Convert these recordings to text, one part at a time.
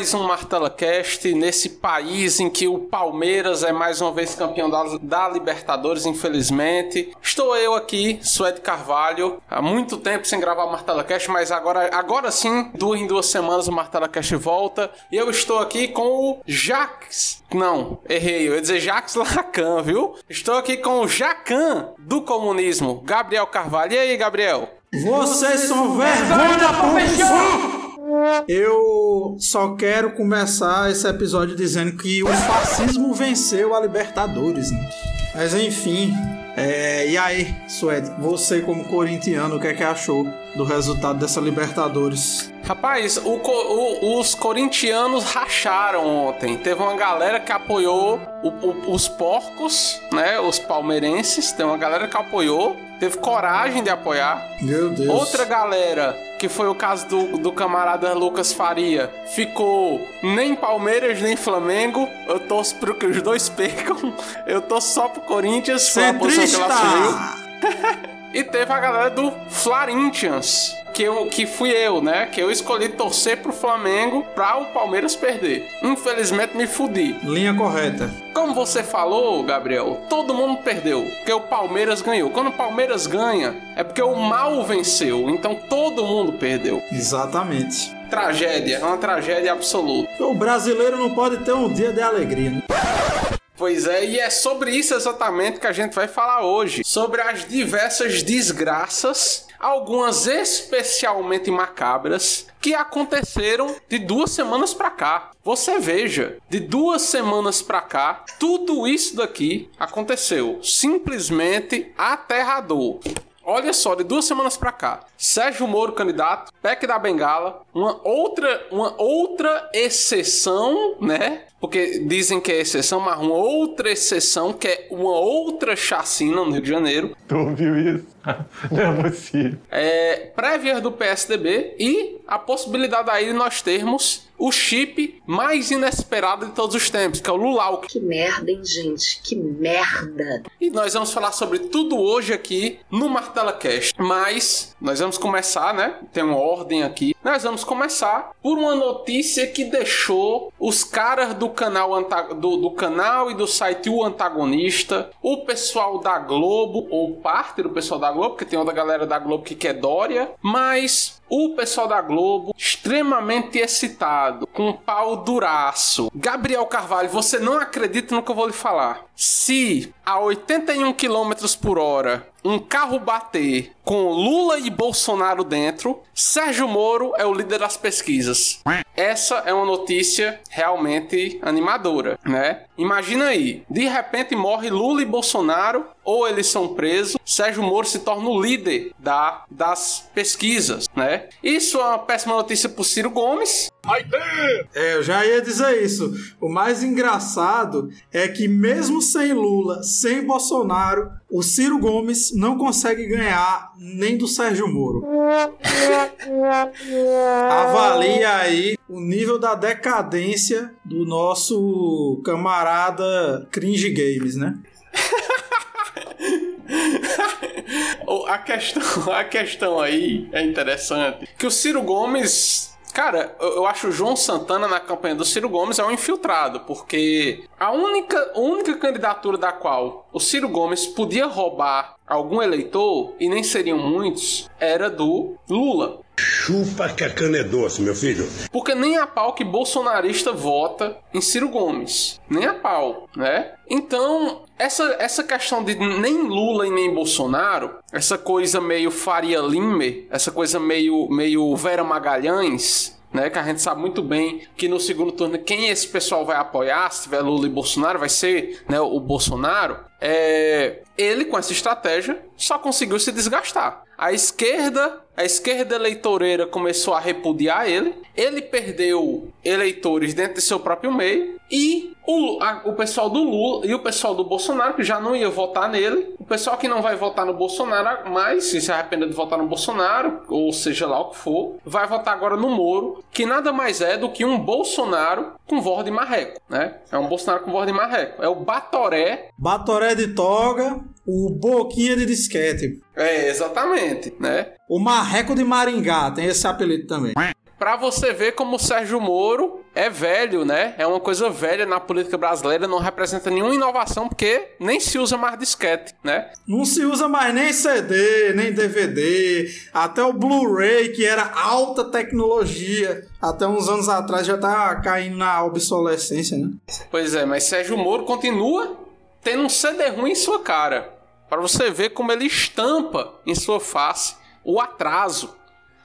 Mais um Martela Cast nesse país em que o Palmeiras é mais uma vez campeão da, da Libertadores, infelizmente. Estou eu aqui, Suede Carvalho, há muito tempo sem gravar o Martela Cast, mas agora, agora sim, duas em duas semanas o Martela Cast volta. E eu estou aqui com o Jax. Não, errei, eu ia dizer Jax Lacan, viu? Estou aqui com o Jacan do comunismo, Gabriel Carvalho. E aí, Gabriel? Vocês são vergonha da profissão! Eu só quero começar esse episódio dizendo que o fascismo venceu a Libertadores. Né? Mas enfim, é, e aí, Suede, você como corintiano, o que é que achou do resultado dessa Libertadores? Rapaz, o, o, os corintianos racharam ontem. Teve uma galera que apoiou o, os porcos, né? Os palmeirenses. Tem uma galera que apoiou teve coragem de apoiar. Meu Deus. Outra galera, que foi o caso do, do camarada Lucas Faria, ficou nem Palmeiras nem Flamengo. Eu torço para que os dois percam. Eu torço só pro Corinthians. Centrista! e teve a galera do Florentians que, eu, que fui eu, né? Que eu escolhi torcer pro Flamengo pra o Palmeiras perder. Infelizmente me fudi. Linha correta. Como você falou, Gabriel, todo mundo perdeu, porque o Palmeiras ganhou. Quando o Palmeiras ganha, é porque o mal venceu, então todo mundo perdeu. Exatamente. Tragédia, é uma tragédia absoluta. O brasileiro não pode ter um dia de alegria, né? Pois é, e é sobre isso exatamente que a gente vai falar hoje. Sobre as diversas desgraças algumas especialmente macabras que aconteceram de duas semanas para cá. Você veja, de duas semanas para cá, tudo isso daqui aconteceu. Simplesmente aterrador. Olha só, de duas semanas para cá, Sérgio Moro candidato, PEC da Bengala, uma outra, uma outra exceção, né? Porque dizem que é exceção, mas uma outra exceção que é uma outra chacina no Rio de Janeiro. Tu ouviu isso? Não é possível. É, prévias do PSDB e a possibilidade aí de nós termos o chip mais inesperado de todos os tempos, que é o Lulau. Que merda, hein, gente? Que merda. E nós vamos falar sobre tudo hoje aqui no Martela Cast. Mas nós vamos começar, né? Tem uma ordem aqui. Nós vamos começar por uma notícia que deixou os caras do canal do, do canal e do site O Antagonista, o pessoal da Globo, ou parte do pessoal da Globo, porque tem outra galera da Globo que quer Dória, mas o pessoal da Globo extremamente excitado, com um pau duraço. Gabriel Carvalho, você não acredita no que eu vou lhe falar. Se a 81 km por hora um carro bater com Lula e Bolsonaro dentro, Sérgio Moro é o líder das pesquisas. Essa é uma notícia realmente animadora, né? Imagina aí, de repente morre Lula e Bolsonaro, ou eles são presos, Sérgio Moro se torna o líder da, das pesquisas, né? Isso é uma péssima notícia pro Ciro Gomes. É, eu já ia dizer isso. O mais engraçado é que mesmo sem Lula, sem Bolsonaro, o Ciro Gomes não consegue ganhar nem do Sérgio Moro. Avalia aí o nível da decadência do nosso camarada Cringe Games, né? a questão, a questão aí é interessante. Que o Ciro Gomes Cara, eu acho o João Santana na campanha do Ciro Gomes é um infiltrado, porque a única, única candidatura da qual o Ciro Gomes podia roubar algum eleitor, e nem seriam muitos, era do Lula. Chupa que a cana é doce, meu filho. Porque nem a pau que bolsonarista vota em Ciro Gomes. Nem a pau, né? Então, essa, essa questão de nem Lula e nem Bolsonaro, essa coisa meio Faria Limer, essa coisa meio, meio Vera Magalhães, né? Que a gente sabe muito bem que no segundo turno quem esse pessoal vai apoiar, se tiver Lula e Bolsonaro, vai ser né, o Bolsonaro. É, ele, com essa estratégia, só conseguiu se desgastar. A esquerda, a esquerda eleitoreira começou a repudiar ele. Ele perdeu eleitores dentro de seu próprio meio. E o, a, o pessoal do Lula e o pessoal do Bolsonaro, que já não ia votar nele, o pessoal que não vai votar no Bolsonaro, mas se se arrepender de votar no Bolsonaro, ou seja lá o que for, vai votar agora no Moro, que nada mais é do que um Bolsonaro com voz de marreco, né? É um Bolsonaro com voz de marreco. É o Batoré. Batoré de toga, o Boquinha de disquete. É, exatamente, né? O Marreco de Maringá, tem esse apelido também. Pra você ver como o Sérgio Moro é velho, né? É uma coisa velha na política brasileira, não representa nenhuma inovação, porque nem se usa mais disquete, né? Não se usa mais nem CD, nem DVD, até o Blu-ray, que era alta tecnologia, até uns anos atrás já tá caindo na obsolescência, né? Pois é, mas Sérgio Moro continua tendo um CD ruim em sua cara. Para você ver como ele estampa em sua face o atraso,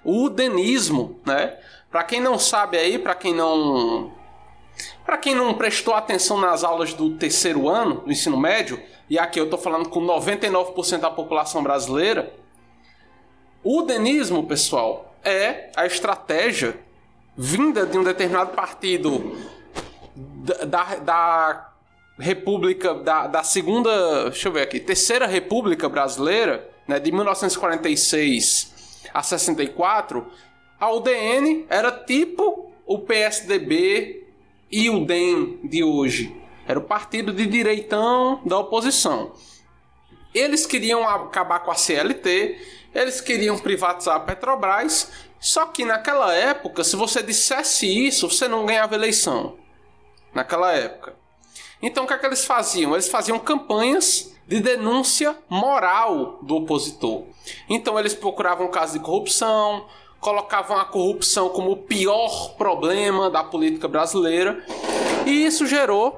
o udenismo, né? Para quem não sabe aí, para quem não para quem não prestou atenção nas aulas do terceiro ano do ensino médio, e aqui eu tô falando com 99% da população brasileira, o udenismo, pessoal, é a estratégia vinda de um determinado partido da, da, da República, da, da segunda, deixa eu ver aqui, Terceira República Brasileira, né, de 1966 a 64, a UDN era tipo o PSDB e o DEM de hoje. Era o partido de direitão da oposição. Eles queriam acabar com a CLT, eles queriam privatizar a Petrobras, só que naquela época, se você dissesse isso, você não ganhava eleição. Naquela época. Então o que, é que eles faziam? Eles faziam campanhas de denúncia moral do opositor. Então eles procuravam casos de corrupção, colocavam a corrupção como o pior problema da política brasileira, e isso gerou.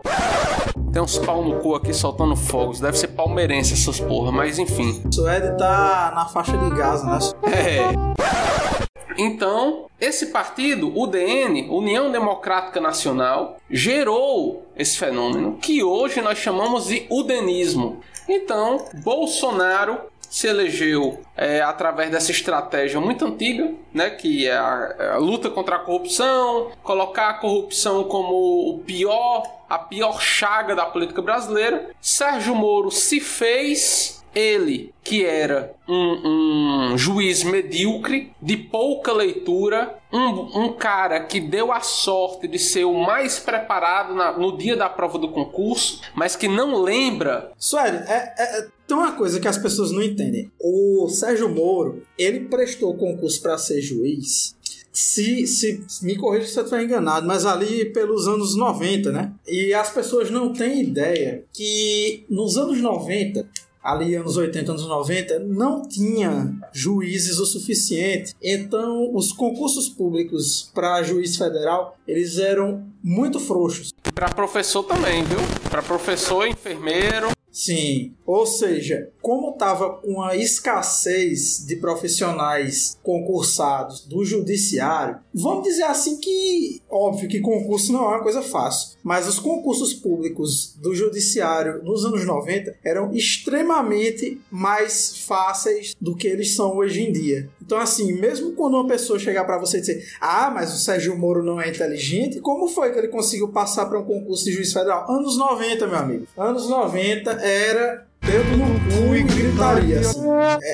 Tem uns pau no cu aqui soltando fogos, deve ser palmeirense essas porra, mas enfim. Suede tá na faixa de Gaza, né? É. Então, esse partido, o DN, União Democrática Nacional, gerou esse fenômeno que hoje nós chamamos de udenismo. Então, Bolsonaro se elegeu é, através dessa estratégia muito antiga, né, que é a, é a, luta contra a corrupção, colocar a corrupção como o pior, a pior chaga da política brasileira. Sérgio Moro se fez ele, que era um, um juiz medíocre, de pouca leitura, um, um, cara que deu a sorte de ser o mais preparado na, no dia da prova do concurso, mas que não lembra. Sueli, é, é, é, tem uma coisa que as pessoas não entendem. O Sérgio Moro, ele prestou concurso para ser juiz se, se me corrija se eu estiver enganado, mas ali pelos anos 90, né? E as pessoas não têm ideia que nos anos 90 ali anos 80, anos 90, não tinha juízes o suficiente. Então, os concursos públicos para juiz federal, eles eram muito frouxos. Para professor também, viu? Para professor, enfermeiro, Sim, ou seja, como estava uma escassez de profissionais concursados do judiciário, vamos dizer assim que, óbvio que concurso não é uma coisa fácil, mas os concursos públicos do judiciário nos anos 90 eram extremamente mais fáceis do que eles são hoje em dia. Então, assim, mesmo quando uma pessoa chegar para você e dizer, ah, mas o Sérgio Moro não é inteligente, como foi que ele conseguiu passar para um concurso de juiz federal? Anos 90, meu amigo. Anos 90 era dedo no cu e gritaria. Assim.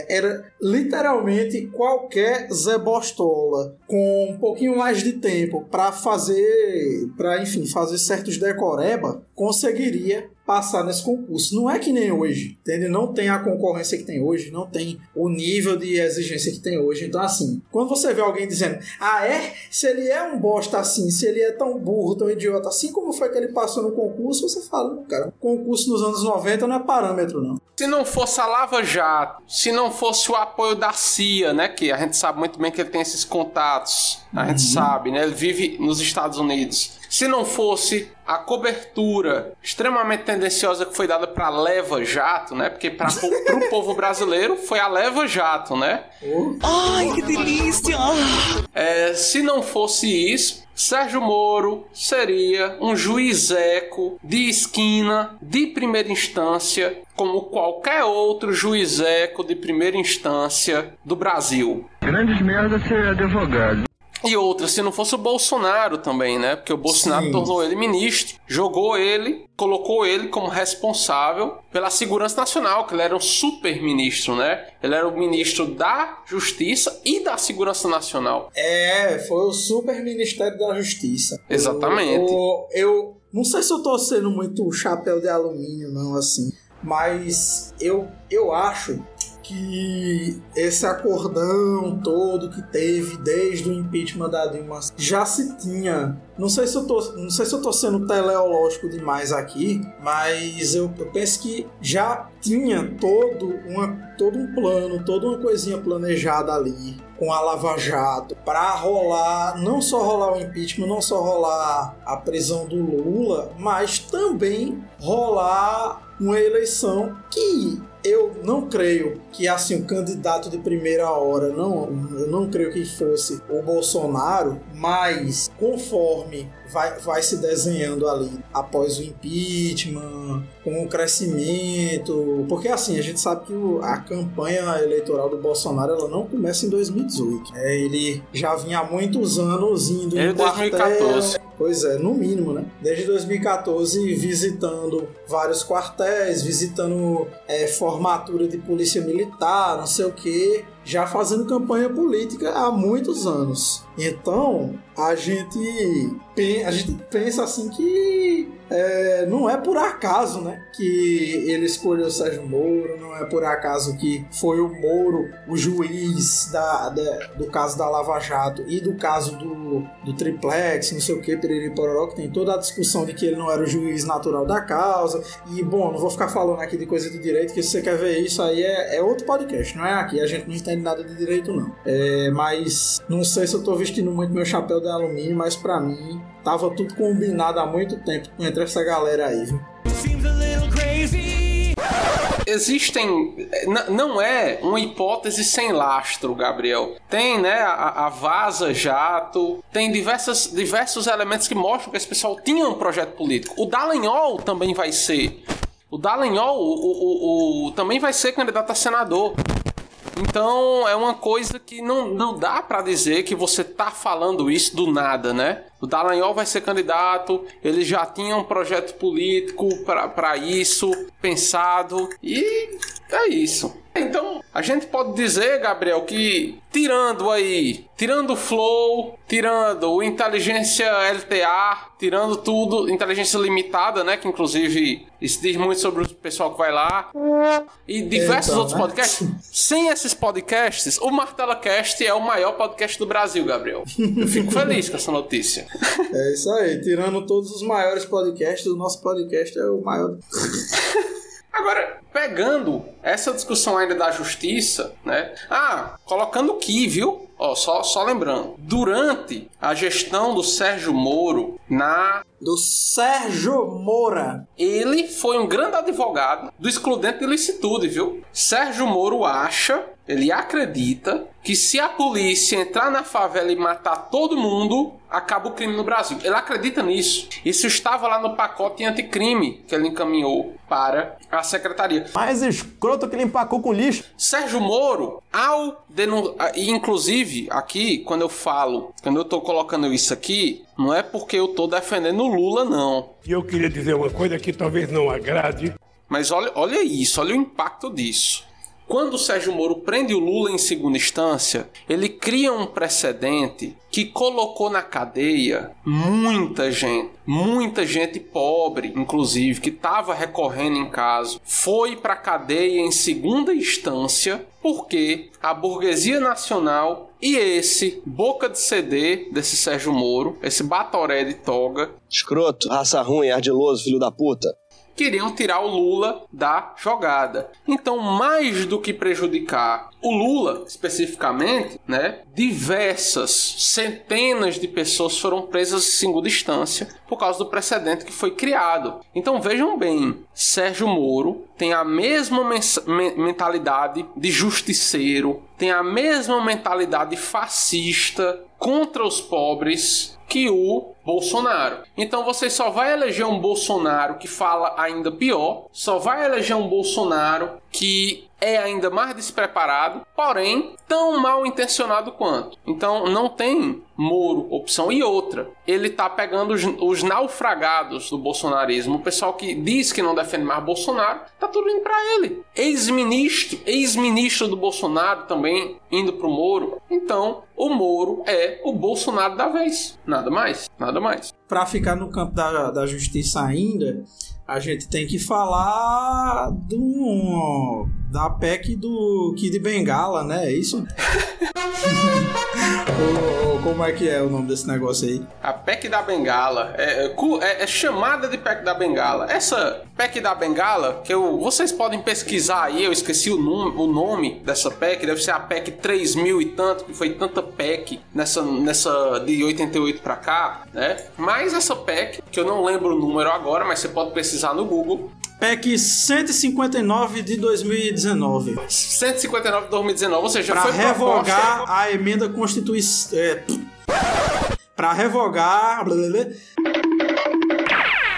Era literalmente qualquer Zé Bostola com um pouquinho mais de tempo para fazer, para enfim, fazer certos decoreba, conseguiria passar nesse concurso. Não é que nem hoje, entende? Não tem a concorrência que tem hoje, não tem o nível de exigência que tem hoje. Então, assim, quando você vê alguém dizendo, ah, é? Se ele é um bosta assim, se ele é tão burro, tão idiota assim, como foi que ele passou no concurso? Você fala, cara, concurso nos anos 90 não é parâmetro, não. Se não fosse a Lava Jato, se não fosse o apoio da CIA, né? Que a gente sabe muito bem que ele tem esses contatos, a gente uhum. sabe, né? Ele vive nos Estados Unidos. Se não fosse a cobertura extremamente tendenciosa que foi dada para Leva Jato, né? Porque para o povo brasileiro foi a Leva Jato, né? Ai, que delícia! É, se não fosse isso, Sérgio Moro seria um juizeco de esquina de primeira instância, como qualquer outro juizeco de primeira instância do Brasil. Grandes merda ser advogado. E outra, se não fosse o Bolsonaro também, né? Porque o Bolsonaro Sim. tornou ele ministro, jogou ele, colocou ele como responsável pela segurança nacional, que ele era um super ministro, né? Ele era o ministro da Justiça e da Segurança Nacional. É, foi o super ministério da Justiça. Exatamente. Eu, eu não sei se eu tô sendo muito chapéu de alumínio, não, assim. Mas eu, eu acho que esse acordão todo que teve desde o impeachment da Dilma já se tinha. Não sei se eu tô, não sei se eu tô sendo teleológico demais aqui, mas eu, eu penso que já tinha todo, uma, todo um plano, toda uma coisinha planejada ali com a Lava Jato para rolar, não só rolar o impeachment, não só rolar a prisão do Lula, mas também rolar uma eleição que eu não creio que assim o candidato de primeira hora não eu não creio que fosse o Bolsonaro mas conforme vai, vai se desenhando ali após o impeachment, com o crescimento. Porque assim, a gente sabe que o, a campanha eleitoral do Bolsonaro ela não começa em 2018. É, ele já vinha há muitos anos indo Desde em quartel. 2014. Pois é, no mínimo, né? Desde 2014 visitando vários quartéis, visitando é, formatura de polícia militar, não sei o que já fazendo campanha política há muitos anos. Então, a gente, a gente pensa assim que é, não é por acaso né, que ele escolheu o Sérgio Moro, não é por acaso que foi o Moro o juiz da, da do caso da Lava Jato e do caso do, do Triplex, não sei o que, Piriri Pororó, que tem toda a discussão de que ele não era o juiz natural da causa. E, bom, não vou ficar falando aqui de coisa de direito, que se você quer ver isso aí é, é outro podcast, não é aqui, a gente não entende nada de direito, não. É, mas não sei se eu tô vestindo muito meu chapéu de alumínio, mas para mim tava tudo combinado há muito tempo entre essa galera aí, viu? Existem. Não é uma hipótese sem lastro, Gabriel. Tem, né, a, a Vaza Jato, tem diversas, diversos elementos que mostram que esse pessoal tinha um projeto político. O Dallagnol também vai ser. O Dallagnol o, o, o- também vai ser candidato a senador. Então é uma coisa que não, não dá pra dizer que você tá falando isso do nada, né? O Dallagnol vai ser candidato, ele já tinha um projeto político pra isso, pensado, e é isso. Então, a gente pode dizer, Gabriel, que tirando aí, tirando o Flow, tirando o Inteligência LTA, tirando tudo, inteligência limitada, né? Que inclusive isso diz muito sobre o pessoal que vai lá. E diversos Então, outros né? podcasts. Sem esses podcasts, o Martela Cast é o maior podcast do Brasil, Gabriel. Eu fico feliz com essa notícia. É isso aí, tirando todos os maiores podcasts, o nosso podcast é o maior. Agora, pegando essa discussão ainda da justiça, né? Ah, colocando aqui, viu? Ó, só, só lembrando. Durante a gestão do Sérgio Moro na Do Sérgio Moura. Ele foi um grande advogado do excludente de licitude, viu? Sérgio Moro acha, ele acredita, que se a polícia entrar na favela e matar todo mundo, acaba o crime no Brasil. Ele acredita nisso. Isso estava lá no pacote anticrime que ele encaminhou para a secretaria. Mais escroto que ele empacou com lixo. Sérgio Moro, ao denunciar, e inclusive aqui, quando eu falo, quando eu tô colocando isso aqui, não é porque eu tô defendendo o Lula, não. E eu queria dizer uma coisa que talvez não agrade. Mas olha, olha isso, olha o impacto disso. Quando o Sérgio Moro prende o Lula em segunda instância, ele cria um precedente que colocou na cadeia muita gente, muita gente pobre, inclusive, que estava recorrendo em caso, foi para cadeia em segunda instância porque a burguesia nacional e esse boca de CD desse Sérgio Moro, esse batoré de toga, Escroto, raça ruim, ardiloso, filho da puta. Queriam tirar o Lula da jogada. Então, mais do que prejudicar o Lula especificamente, né, diversas centenas de pessoas foram presas em segunda instância por causa do precedente que foi criado. Então, vejam bem, Sérgio Moro tem a mesma mens- me- mentalidade de justiceiro, tem a mesma mentalidade fascista contra os pobres que o Bolsonaro. Então você só vai eleger um Bolsonaro que fala ainda pior, só vai eleger um Bolsonaro que é ainda mais despreparado, porém tão mal intencionado quanto. Então não tem Moro opção. E outra, ele tá pegando os, os naufragados do bolsonarismo, o pessoal que diz que não defende mais Bolsonaro, tá tudo indo pra ele. Ex-ministro, ex-ministro do Bolsonaro também indo pro Moro. Então, o Moro é o Bolsonaro da vez. Nada mais, nada mais. Para ficar no campo da, da justiça ainda, a gente tem que falar do da PEC do Kid Bengala, né? É isso? Ou- ou como é que é o nome desse negócio aí? A PEC da Bengala é, é é- é chamada de PEC da Bengala. Essa PEC da Bengala, que eu, vocês podem pesquisar aí, eu esqueci o, nome- o nome dessa PEC, deve ser a PEC 3000 e tanto, que foi tanta PEC nessa, nessa de 88 pra cá, né? Mas essa PEC, que eu não lembro o número agora, mas você pode pesquisar no Google, PEC 159 de 2019. 159 de 2019, ou seja, Para foi proposta- revogar a emenda constituição. É, para revogar. blá, blá, blá,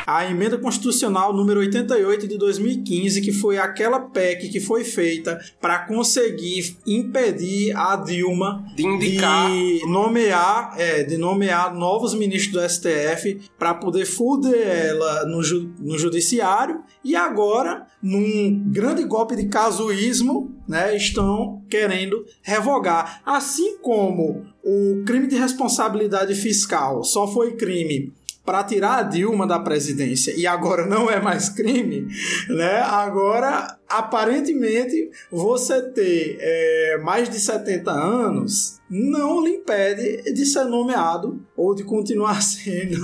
a emenda constitucional número 88 de 2015, que foi aquela PEC que foi feita para conseguir impedir a Dilma De indicar. de nomear, é, de nomear novos ministros do STF para poder fuder ela no, ju- no judiciário e agora num grande golpe de casuísmo, né, estão querendo revogar, assim como o crime de responsabilidade fiscal só foi crime para tirar a Dilma da presidência e agora não é mais crime, né? Agora, aparentemente, você ter é, mais de 70 anos não lhe impede de ser nomeado ou de continuar sendo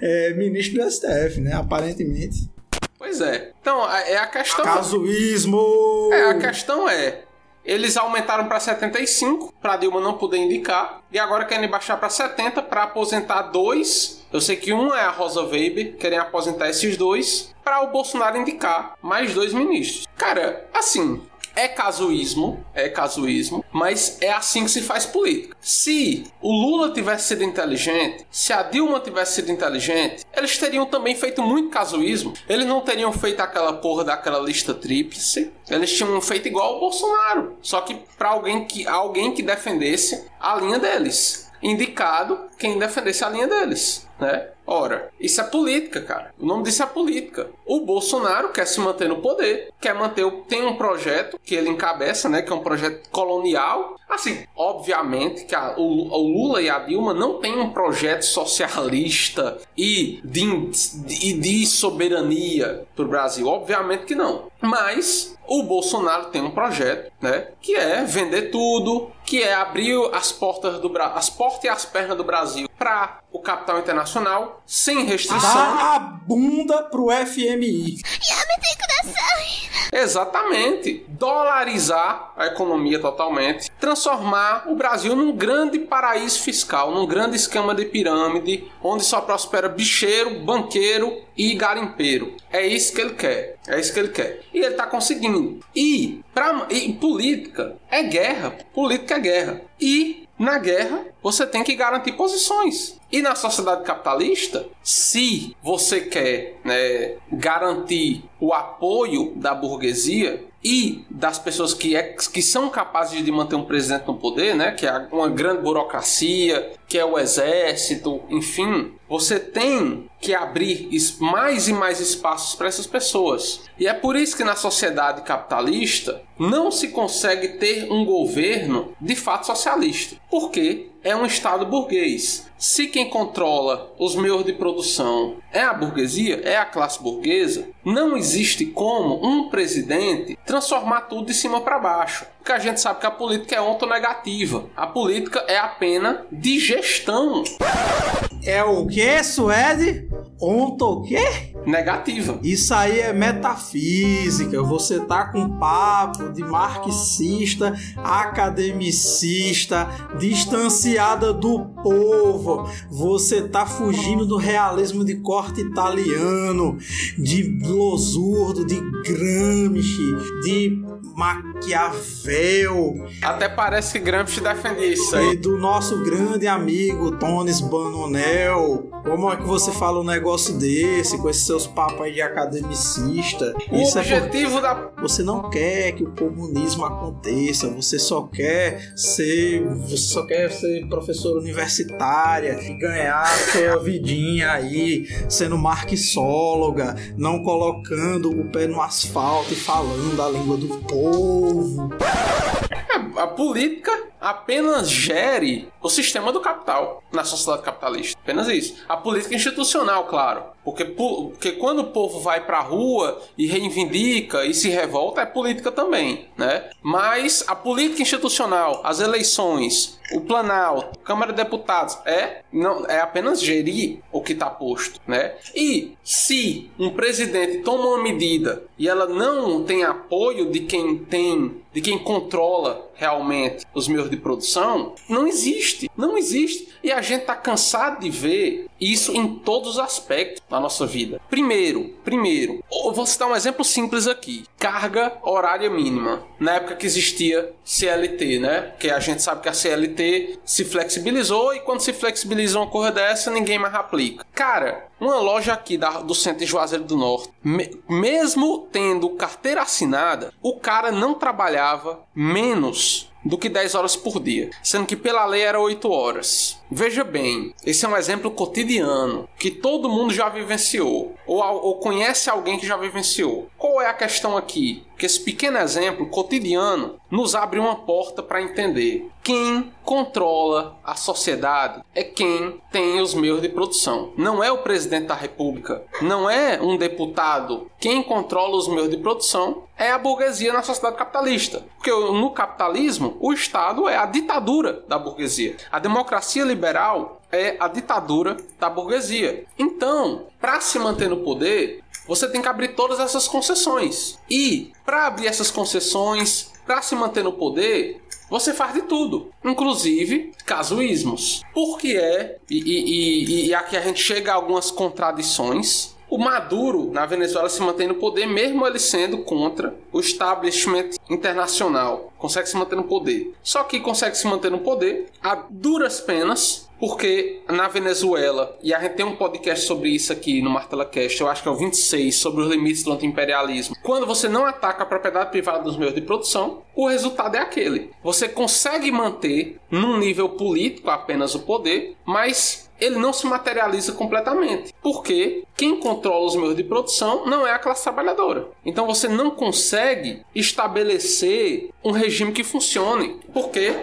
é, ministro do STF, né? Aparentemente. Pois é. Então, é a questão. Casuísmo! É, a questão é, eles aumentaram para 75 para Dilma não poder indicar e agora querem baixar para 70 para aposentar dois. Eu sei que um é a Rosa Weber, querem aposentar esses dois para o Bolsonaro indicar mais dois ministros. Cara, assim, é casuísmo, é casuísmo, mas é assim que se faz política. Se o Lula tivesse sido inteligente, se a Dilma tivesse sido inteligente, eles teriam também feito muito casuísmo. Eles não teriam feito aquela porra daquela lista tríplice. Eles tinham feito igual o Bolsonaro, só que para alguém que alguém que defendesse a linha deles. Indicado quem defendesse a linha deles, né? Ora, isso é política, cara. O nome disso é política. O Bolsonaro quer se manter no poder, quer manter o, tem um projeto que ele encabeça, né, que é um projeto colonial. Assim, obviamente que a- o, o Lula e a Dilma não têm um projeto socialista e de, e de soberania para o Brasil, obviamente que não. Mas o Bolsonaro tem um projeto, né, que é vender tudo, que é abrir as portas do as portas e as pernas do Brasil para o capital internacional sem restrição. Dá a bunda pro FMI. Exatamente. Dolarizar a economia totalmente. Transformar o Brasil num grande paraíso fiscal, num grande esquema de pirâmide, onde só prospera bicheiro, banqueiro e garimpeiro. É isso que ele quer. É isso que ele quer. E ele tá conseguindo. E, pra, e política é guerra. Política é guerra. E na guerra, você tem que garantir posições. E na sociedade capitalista, se você quer né, garantir o apoio da burguesia e das pessoas que, é, que são capazes de manter um presidente no poder, né, que é uma grande burocracia, que é o exército, enfim, você tem que abrir mais e mais espaços para essas pessoas. E é por isso que na sociedade capitalista não se consegue ter um governo de fato socialista. Porque é um Estado burguês. Se quem controla os meios de produção é a burguesia, é a classe burguesa, não existe como um presidente transformar tudo de cima para baixo. Porque a gente sabe que a política é ontonegativa. A política é apenas de gestão É o que, Suede? Onto o quê? negativa. Isso aí é metafísica. Você tá com papo de marxista, academicista, distanciada do povo. Você tá fugindo do realismo de corte italiano, de Losurdo, de Gramsci, de Maquiavel Até parece que Gramsci defendia isso aí. e do nosso grande amigo Tones Banonel. Como é que você fala um negócio desse com esses seus papos aí de academicista? O Isso é objetivo da você não quer que o comunismo aconteça, você só quer ser, você só quer ser professora universitária e ganhar sua vidinha aí, sendo marxóloga, não colocando o pé no asfalto e falando a língua do povo. a política apenas gere o sistema do capital na sociedade capitalista. Apenas isso. A política institucional, claro. Porque, porque quando o povo vai pra rua e reivindica e se revolta, é política também, né? Mas a política institucional, as eleições, o Planalto, Câmara de Deputados, é, não, é apenas gerir o que está posto, né? E se um presidente toma uma medida e ela não tem apoio de quem tem, de quem controla realmente os meios de produção, não existe. Não existe. E a gente tá cansado de ver isso em todos os aspectos da nossa vida. Primeiro, primeiro, eu vou citar um exemplo simples aqui. Carga horária mínima. Na época que existia CLT, né? Que a gente sabe que a CLT se flexibilizou e quando se flexibiliza uma coisa dessa, ninguém mais aplica. Cara, uma loja aqui da, do centro de Juazeiro do Norte, me, mesmo tendo carteira assinada, o cara não trabalhava menos do que 10 horas por dia, sendo que pela lei era 8 horas. Veja bem, esse é um exemplo cotidiano que todo mundo já vivenciou ou, ou conhece alguém que já vivenciou. Qual é a questão aqui? Que esse pequeno exemplo cotidiano nos abre uma porta para entender quem controla a sociedade é quem tem os meios de produção. Não é o presidente da república, não é um deputado. Quem controla os meios de produção é a burguesia na sociedade capitalista. Porque no capitalismo, o Estado é a ditadura da burguesia. A democracia liberal é a ditadura da burguesia. Então, para se manter no poder, você tem que abrir todas essas concessões. E para abrir essas concessões, para se manter no poder, você faz de tudo, inclusive casuísmos. Porque é, e, e, e, e aqui a gente chega a algumas contradições o Maduro na Venezuela se mantém no poder, mesmo ele sendo contra o establishment internacional. Consegue se manter no poder. Só que consegue se manter no poder a duras penas, porque na Venezuela, e a gente tem um podcast sobre isso aqui no Martela Cast, eu acho que é o 26, sobre os limites do antiimperialismo. Quando você não ataca a propriedade privada dos meios de produção, o resultado é aquele. Você consegue manter num nível político apenas o poder, mas ele não se materializa completamente. Porque quem controla os meios de produção não é a classe trabalhadora. Então você não consegue estabelecer um regime que funcione. Porque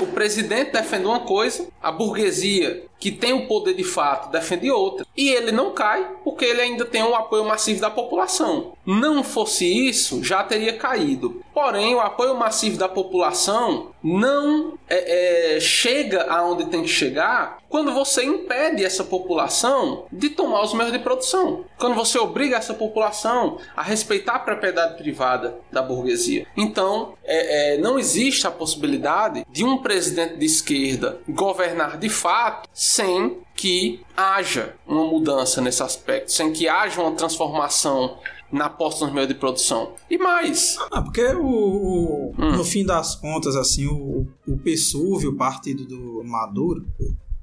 o presidente defende uma coisa, a burguesia que tem o poder de fato defende outra. E ele não cai porque ele ainda tem um apoio massivo da população. Não fosse isso, já teria caído. Porém, o apoio massivo da população não é, é, chega aonde tem que chegar quando você impede essa população de tomar os meios de produção. Quando você obriga essa população a respeitar a propriedade privada da burguesia. Então, é, é não existe a possibilidade de um presidente de esquerda governar de fato sem que haja uma mudança nesse aspecto, sem que haja uma transformação na posta nos meios de produção. E mais. Ah, porque o, o hum. no fim das contas, assim, o, o PSUV, o partido do Maduro,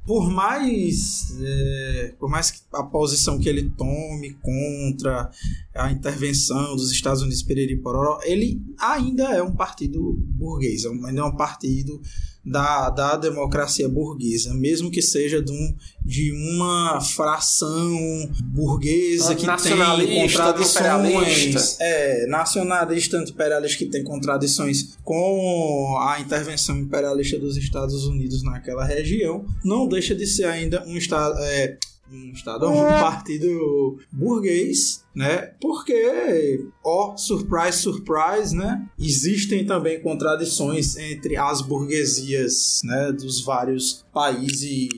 por mais é, por mais que a posição que ele tome contra a intervenção dos Estados Unidos Periri Pororó, ele ainda é um partido burguês, ainda é um partido da, da democracia burguesa, mesmo que seja de, um, de uma fração burguesa que tem contradições. É, nacionalista anti-imperialista que tem contradições com a intervenção imperialista dos Estados Unidos naquela região, não deixa de ser ainda um estado. É, um estado, um partido burguês, né? Porque, ó, surprise, surprise, né? Existem também contradições entre as burguesias, né, dos vários países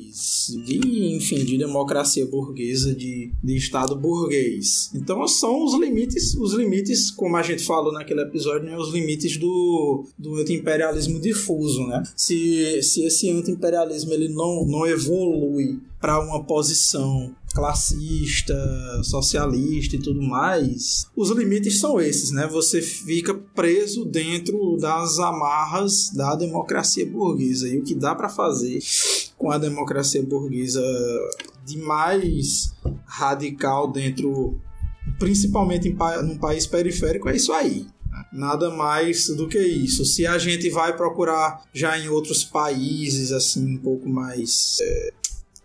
de, enfim, de democracia burguesa, de, de estado burguês. Então são os limites, os limites, como a gente falou naquele episódio, né, os limites do, do anti-imperialismo difuso, né? Se, se esse anti-imperialismo ele não, não evolui para uma posição classista, socialista e tudo mais, os limites são esses, né? Você fica preso dentro das amarras da democracia burguesa. E o que dá para fazer com a democracia burguesa de mais radical dentro, principalmente em num país periférico, é isso aí. Nada mais do que isso. Se a gente vai procurar já em outros países, assim, um pouco mais é,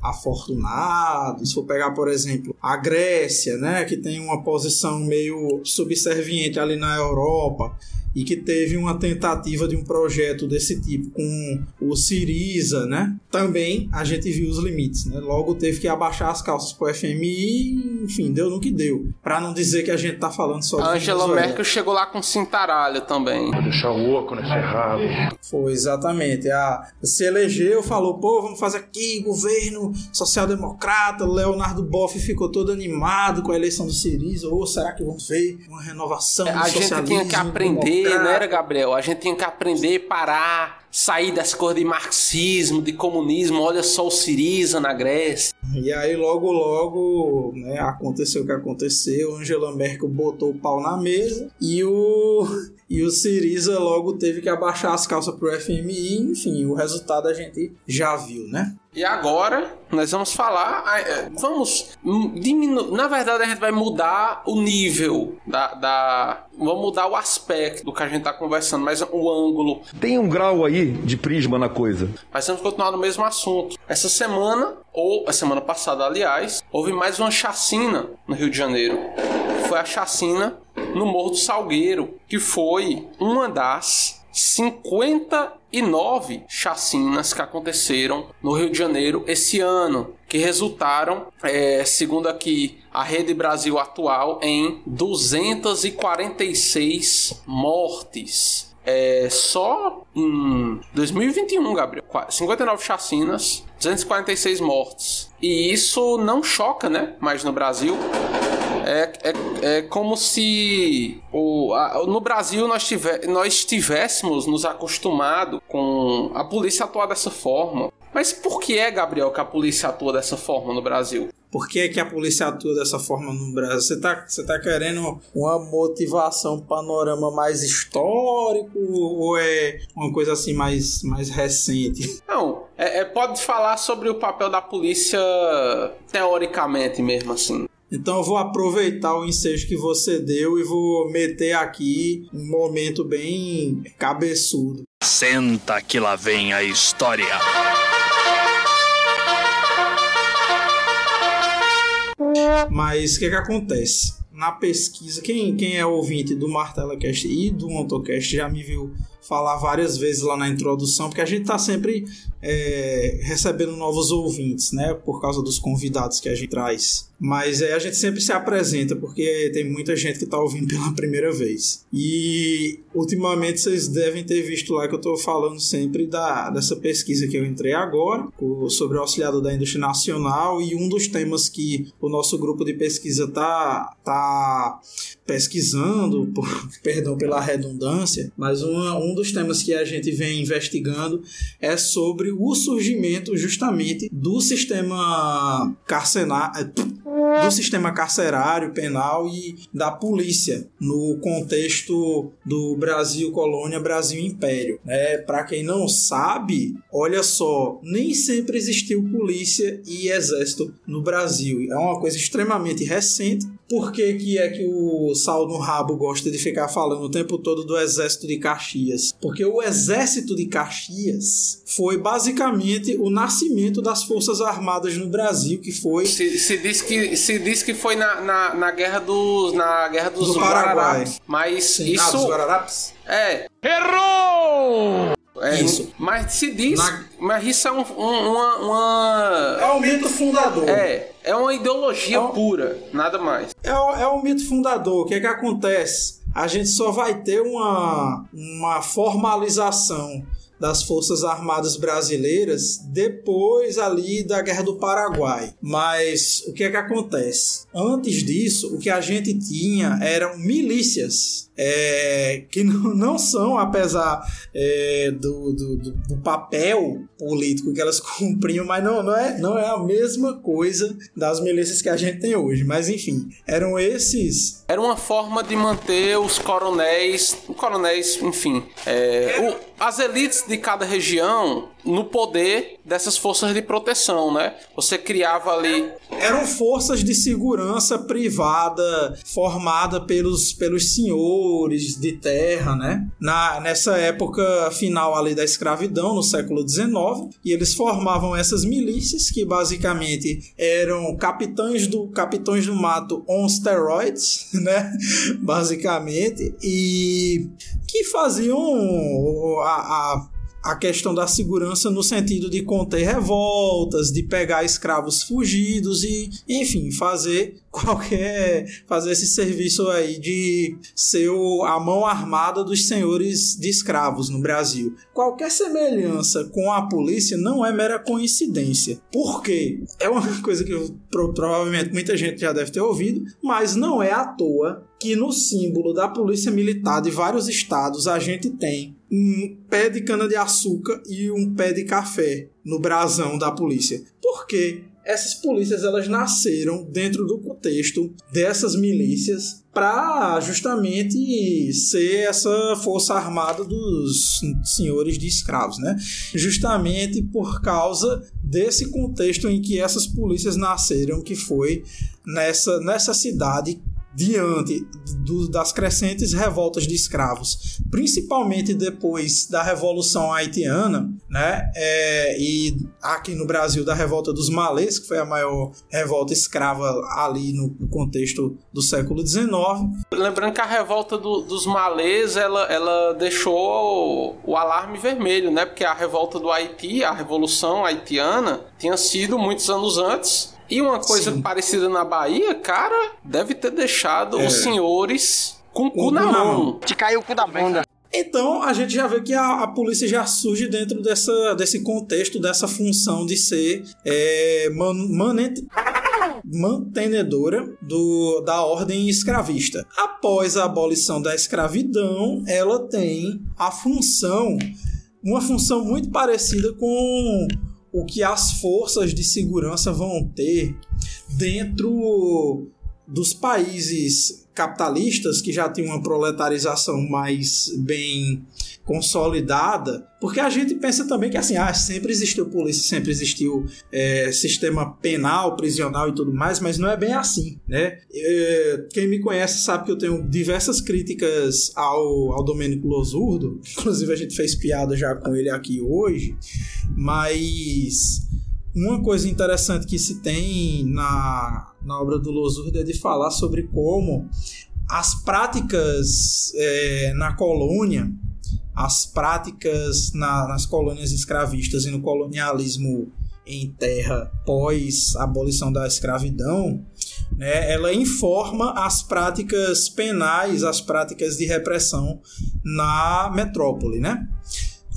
afortunados. Se for pegar, por exemplo, a Grécia, né, que tem uma posição meio subserviente ali na Europa, e que teve uma tentativa de um projeto desse tipo com o Siriza, né? Também a gente viu os limites, né? Logo teve que abaixar as calças pro FMI, enfim, deu no que deu. Para não dizer que a gente tá falando só de Angela Merkel chegou lá com cintaralho também. Vou deixar o oco nesse rabo. Foi exatamente. A se elegeu, falou, pô, vamos fazer aqui governo social-democrata. Leonardo Boff ficou todo animado com a eleição do Siriza. Ou será que vamos ver uma renovação do A gente tinha que aprender, democrata. não era, Gabriel? A gente tinha que aprender, parar, sair das cores de marxismo, de comunismo. Olha só o Siriza na Grécia. E aí, logo, logo, né, aconteceu o que aconteceu. Angela Merkel botou o pau na mesa e o, e o Siriza logo teve que abaixar as calças pro FMI. Enfim, o resultado a gente já viu, né? E agora nós vamos falar, é, vamos diminuir, na verdade a gente vai mudar o nível da, da, vamos mudar o aspecto do que a gente está conversando, mas o ângulo. Tem um grau aí de prisma na coisa. Mas vamos continuar no mesmo assunto. Essa semana, ou a semana passada aliás, houve mais uma chacina no Rio de Janeiro. Foi a chacina no Morro do Salgueiro, que foi uma das 59 chacinas que aconteceram no Rio de Janeiro esse ano, que resultaram, é, segundo aqui a Rede Brasil atual, em 246 mortes. É, só em 2021, Gabriel, 59 chacinas, 246 mortes. E isso não choca, né? Mas no Brasil, é, é, é como se o, a, no Brasil nós, tiver, nós tivéssemos nos acostumado com a polícia atuar dessa forma. Mas por que é, Gabriel, que a polícia atua dessa forma no Brasil? Por que, é que a polícia atua dessa forma no Brasil? Você tá, você tá querendo uma motivação, um panorama mais histórico ou é uma coisa assim mais, mais recente? Não, é, é, pode falar sobre o papel da polícia teoricamente mesmo assim. Então eu vou aproveitar o ensejo que você deu e vou meter aqui um momento bem cabeçudo. Senta que lá vem a história. Mas o que, que acontece? Na pesquisa, quem, quem é ouvinte do Martela Cast e do Montocast já me viu falar várias vezes lá na introdução, porque a gente está sempre é, recebendo novos ouvintes, né? Por causa dos convidados que a gente traz. Mas é, a gente sempre se apresenta, porque tem muita gente que está ouvindo pela primeira vez. E ultimamente vocês devem ter visto lá que eu estou falando sempre da, dessa pesquisa que eu entrei agora, sobre o auxiliador da indústria nacional, e um dos temas que o nosso grupo de pesquisa está tá pesquisando, perdão pela redundância, mas uma, um dos temas que a gente vem investigando é sobre o surgimento justamente do sistema carcerário, do sistema carcerário penal e da polícia no contexto do Brasil colônia, Brasil império. É, Para quem não sabe, olha só, nem sempre existiu polícia e exército no Brasil. É uma coisa extremamente recente. Por que, que é que o Sal no Rabo gosta de ficar falando o tempo todo do exército de Caxias? Porque o exército de Caxias foi basicamente o nascimento das Forças Armadas no Brasil, que foi... Se, se diz, que, se diz que foi na, na, na guerra dos, na guerra dos do Paraguai. Mas Sim. isso... Ah, dos Guararapes? É. Errou! É, Isso. Mas se diz. Na- Mas isso é um, um- uma, uma. É o mito fundador. É, é uma ideologia É um- pura, nada mais. É é o mito fundador. O que é que acontece? A gente só vai ter uma, uma formalização das Forças Armadas Brasileiras depois ali da Guerra do Paraguai. Mas o que é que acontece? Antes disso, o que a gente tinha eram milícias. é, que não, são, apesar é, do, do, do- do papel político que elas cumpriam, mas não, não, é, não é a mesma coisa das milícias que a gente tem hoje. Mas enfim, eram esses Era uma forma de manter os coronéis, coronéis, enfim, é, o- as elites de cada região no poder dessas forças de proteção, né? Você criava ali eram forças de segurança privada formada pelos, pelos senhores de terra, né? Na, nessa época final ali da escravidão, no século XIX, e eles formavam essas milícias que basicamente eram capitães do capitães do mato on steroids, né? Basicamente, e que faziam a, a a questão da segurança no sentido de conter revoltas, de pegar escravos fugidos e, enfim, fazer qualquer fazer esse serviço aí de ser a mão armada dos senhores de escravos no Brasil. Qualquer semelhança com a polícia não é mera coincidência. Por quê? É uma coisa que provavelmente muita gente já deve ter ouvido, mas não é à toa que no símbolo da polícia militar de vários estados a gente tem um pé de cana-de-açúcar e um pé de café no brasão da polícia. Por quê? Essas polícias elas nasceram dentro do contexto dessas milícias para justamente ser essa força armada dos senhores de escravos, né? Justamente por causa desse contexto em que essas polícias nasceram, que foi nessa, nessa cidade diante do, das crescentes revoltas de escravos, principalmente depois da Revolução Haitiana, né? É, e aqui no Brasil da revolta dos malês, que foi a maior revolta escrava ali no, no contexto do século XIX. Lembrando que a revolta do, dos malês ela, ela deixou o, o alarme vermelho, né? Porque a revolta do Haiti, a Revolução Haitiana, tinha sido muitos anos antes e uma coisa Sim. parecida na Bahia, cara, deve ter deixado é. os senhores com o cu na mão. Te caiu o cu da bunda. Então a gente já vê que a, a, polícia já surge dentro dessa, desse contexto, dessa função de ser é, man, manente, mantenedora do, da ordem escravista. Após a abolição da escravidão, ela tem a função, uma função muito parecida com o que as forças de segurança vão ter dentro dos países capitalistas que já tem uma proletarização mais bem consolidada, porque a gente pensa também que assim, ah, sempre existiu polícia, sempre existiu é, sistema penal, prisional e tudo mais, mas não é bem assim, né? É, quem me conhece sabe que eu tenho diversas críticas ao, ao Domênico Losurdo, inclusive a gente fez piada já com ele aqui hoje, mas uma coisa interessante que se tem na, na obra do Losurdo é de falar sobre como as práticas é, na colônia, as práticas na, nas colônias escravistas e no colonialismo em terra pós abolição da escravidão, né, ela informa as práticas penais, as práticas de repressão na metrópole, né?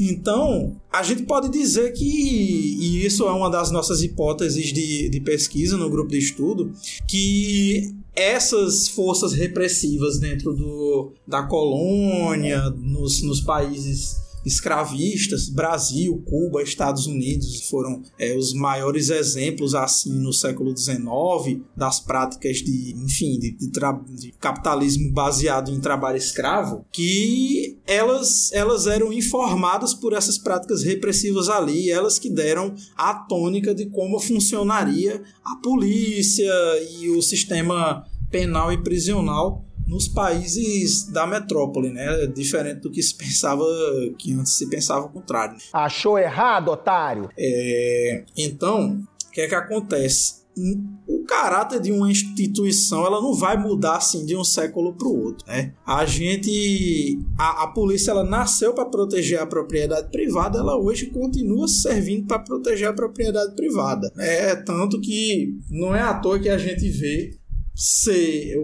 Então, a gente pode dizer que, e isso é uma das nossas hipóteses de, de pesquisa no grupo de estudo, que essas forças repressivas dentro do, da colônia, nos, nos países escravistas, Brasil, Cuba, Estados Unidos foram é, os maiores exemplos assim no século XIX das práticas de, enfim, de, de, de, capitalismo baseado em trabalho escravo, que elas elas eram informadas por essas práticas repressivas ali, elas que deram a tônica de como funcionaria a polícia e o sistema penal e prisional nos países da metrópole, né? Diferente do que se pensava, que antes se pensava o contrário. Achou errado, otário? É... Então, o que é que acontece? o caráter de uma instituição ela não vai mudar assim de um século para o outro né a gente a, a polícia ela nasceu para proteger a propriedade privada ela hoje continua servindo para proteger a propriedade privada é tanto que não é à toa que a gente vê ser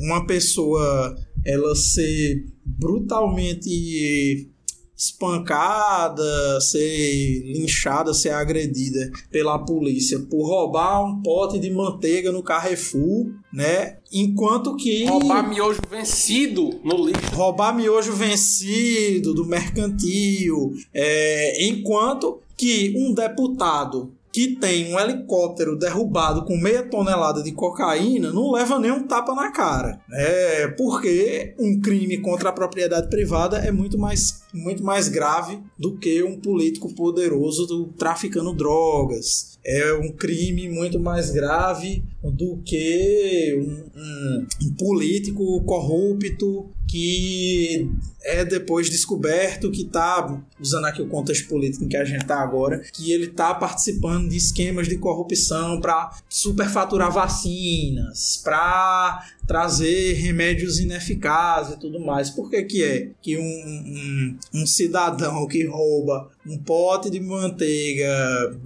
uma pessoa ela ser brutalmente espancada, ser linchada, ser agredida pela polícia por roubar um pote de manteiga no Carrefour, né? Enquanto que roubar miojo vencido no lixo, roubar miojo vencido do mercantil, é, enquanto que um deputado que tem um helicóptero derrubado com meia tonelada de cocaína não leva nem um tapa na cara. É porque um crime contra a propriedade privada é muito mais, muito mais grave do que um político poderoso do, traficando drogas. É um crime muito mais grave do que um, um, um político corrupto que é depois descoberto que está, usando aqui o contexto político em que a gente está agora, que ele está participando de esquemas de corrupção para superfaturar vacinas, para trazer remédios ineficazes e tudo mais. Por que, que é que um, um, um cidadão que rouba um pote de manteiga,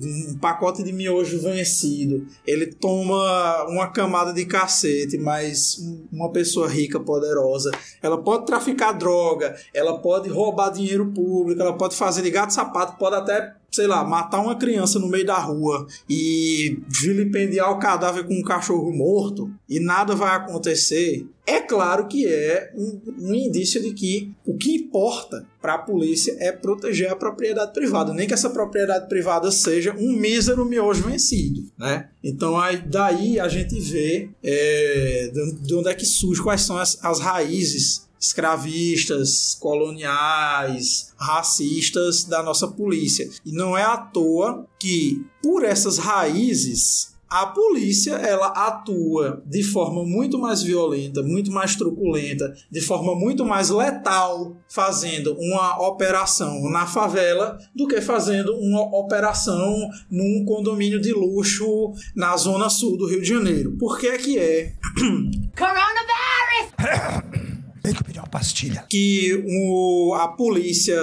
um pacote de miojo vencido, ele toma uma camada de cacete, mas uma pessoa rica, poderosa, ela pode traficar droga, ela pode roubar dinheiro público, ela pode fazer de gato sapato, pode até sei lá, matar uma criança no meio da rua e vilipendiar o cadáver com um cachorro morto e nada vai acontecer, é claro que é um, um indício de que o que importa para a polícia é proteger a propriedade privada, nem que essa propriedade privada seja um mísero miojo vencido, né? Então aí, daí a gente vê é, de onde é que surge, quais são as, as raízes escravistas, coloniais, racistas da nossa polícia. E não é à toa que, por essas raízes, a polícia ela atua de forma muito mais violenta, muito mais truculenta, de forma muito mais letal, fazendo uma operação na favela do que fazendo uma operação num condomínio de luxo na zona sul do Rio de Janeiro. Por que é que é? Coronavirus! Que pastilha. Que o, a polícia,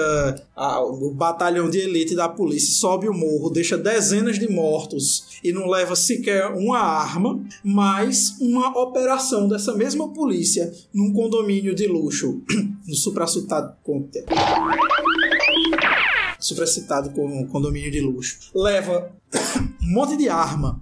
a, o batalhão de elite da polícia sobe o morro, deixa dezenas de mortos e não leva sequer uma arma, mas uma operação dessa mesma polícia num condomínio de luxo, no supracitado supracitado com condomínio de luxo, leva um monte de arma,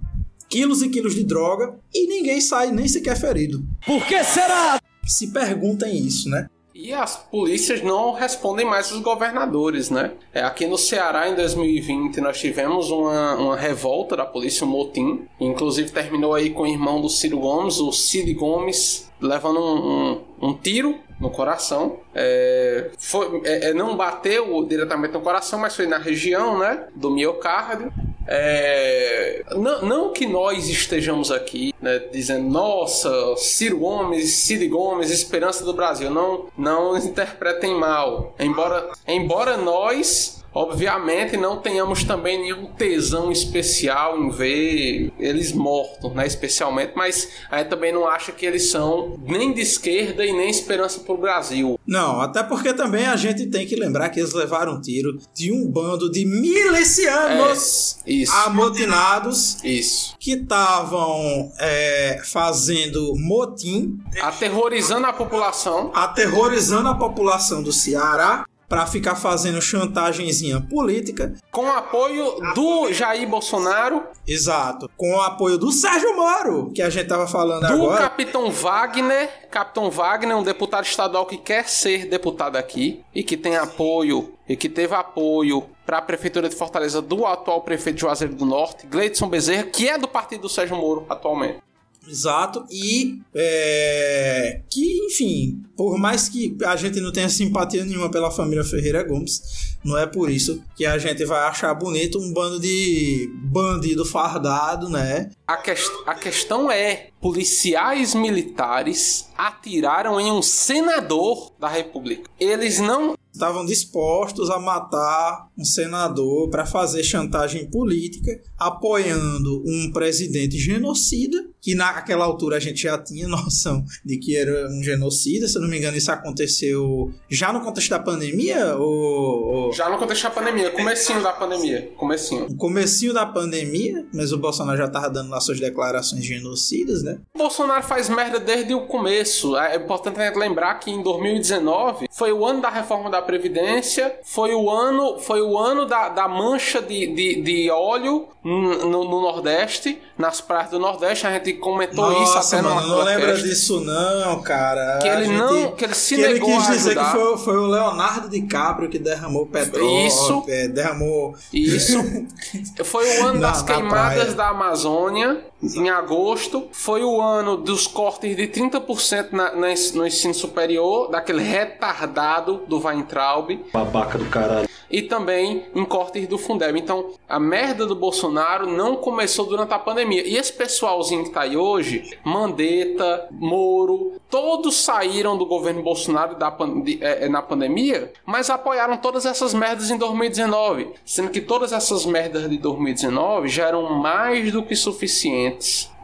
quilos e quilos de droga e ninguém sai nem sequer ferido. Por que será? se perguntem isso, né? E as polícias não respondem mais os governadores, né? É, aqui no Ceará, em 2020, nós tivemos uma, uma revolta da polícia, um motim. Inclusive terminou aí com o irmão do Ciro Gomes, o Cid Gomes, levando um, um, um tiro no coração. É, foi, é, é não bateu diretamente no coração, mas foi na região, né? Do miocárdio. É, não, não, que nós estejamos aqui né, dizendo, nossa, Ciro Gomes, Cid Gomes, esperança do Brasil. Não, não interpretem mal. Embora, embora nós Obviamente não tenhamos também nenhum tesão especial em ver eles mortos, né? Especialmente, mas aí também não acha que eles são nem de esquerda e nem esperança para o Brasil. Não, até porque também a gente tem que lembrar que eles levaram um tiro de um bando de milicianos é, isso. amotinados isso. que estavam é, fazendo motim, aterrorizando a população, aterrorizando a população do Ceará para ficar fazendo chantagemzinha política. Com o apoio do Jair Bolsonaro. Exato. Com o apoio do Sérgio Moro, que a gente tava falando do agora. Do Capitão Wagner. Capitão Wagner, um deputado estadual que quer ser deputado aqui e que tem apoio e que teve apoio para a prefeitura de Fortaleza do atual prefeito Juazeiro do Norte, Gleidson Bezerra, que é do partido do Sérgio Moro atualmente. Exato, e é, que, enfim, por mais que a gente não tenha simpatia nenhuma pela família Ferreira Gomes, não é por isso que a gente vai achar bonito um bando de bandido fardado, né? A, que a questão é: policiais militares atiraram em um senador da República. Eles não estavam dispostos a matar um senador para fazer chantagem política, apoiando um presidente genocida, que naquela altura a gente já tinha noção de que era um genocida, se eu não me engano isso aconteceu já no contexto da pandemia ou, já no contexto da pandemia, comecinho da pandemia, comecinho. Comecinho da pandemia, mas o Bolsonaro já tava dando lá suas declarações genocidas, né? O Bolsonaro faz merda desde o começo. É importante lembrar que em 2019 foi o ano da reforma da Previdência, foi o ano, foi o ano da, da mancha de, de, de óleo no, no, Nordeste, nas praias do Nordeste. A gente comentou Nossa, isso até mano, não lembra disso não, cara. Que ele gente, não, que ele se que negou ele quis a dizer que foi, foi o Leonardo DiCaprio que derramou petróleo. Isso. É, derramou. Isso. Foi o ano das queimadas praia. da Amazônia, em agosto. Foi o ano dos cortes de 30% na, na no ensino superior, daquele retardado do Weintraub. Babaca do caralho. E também em cortes do Fundeb. Então, a merda do Bolsonaro não começou durante a pandemia. E esse pessoalzinho que tá aí hoje, Mandetta, Moro, todos saíram do governo Bolsonaro da de- eh, eh, na pandemia, mas apoiaram todas essas merdas em 2019. Sendo que todas essas merdas de 2019 já eram mais do que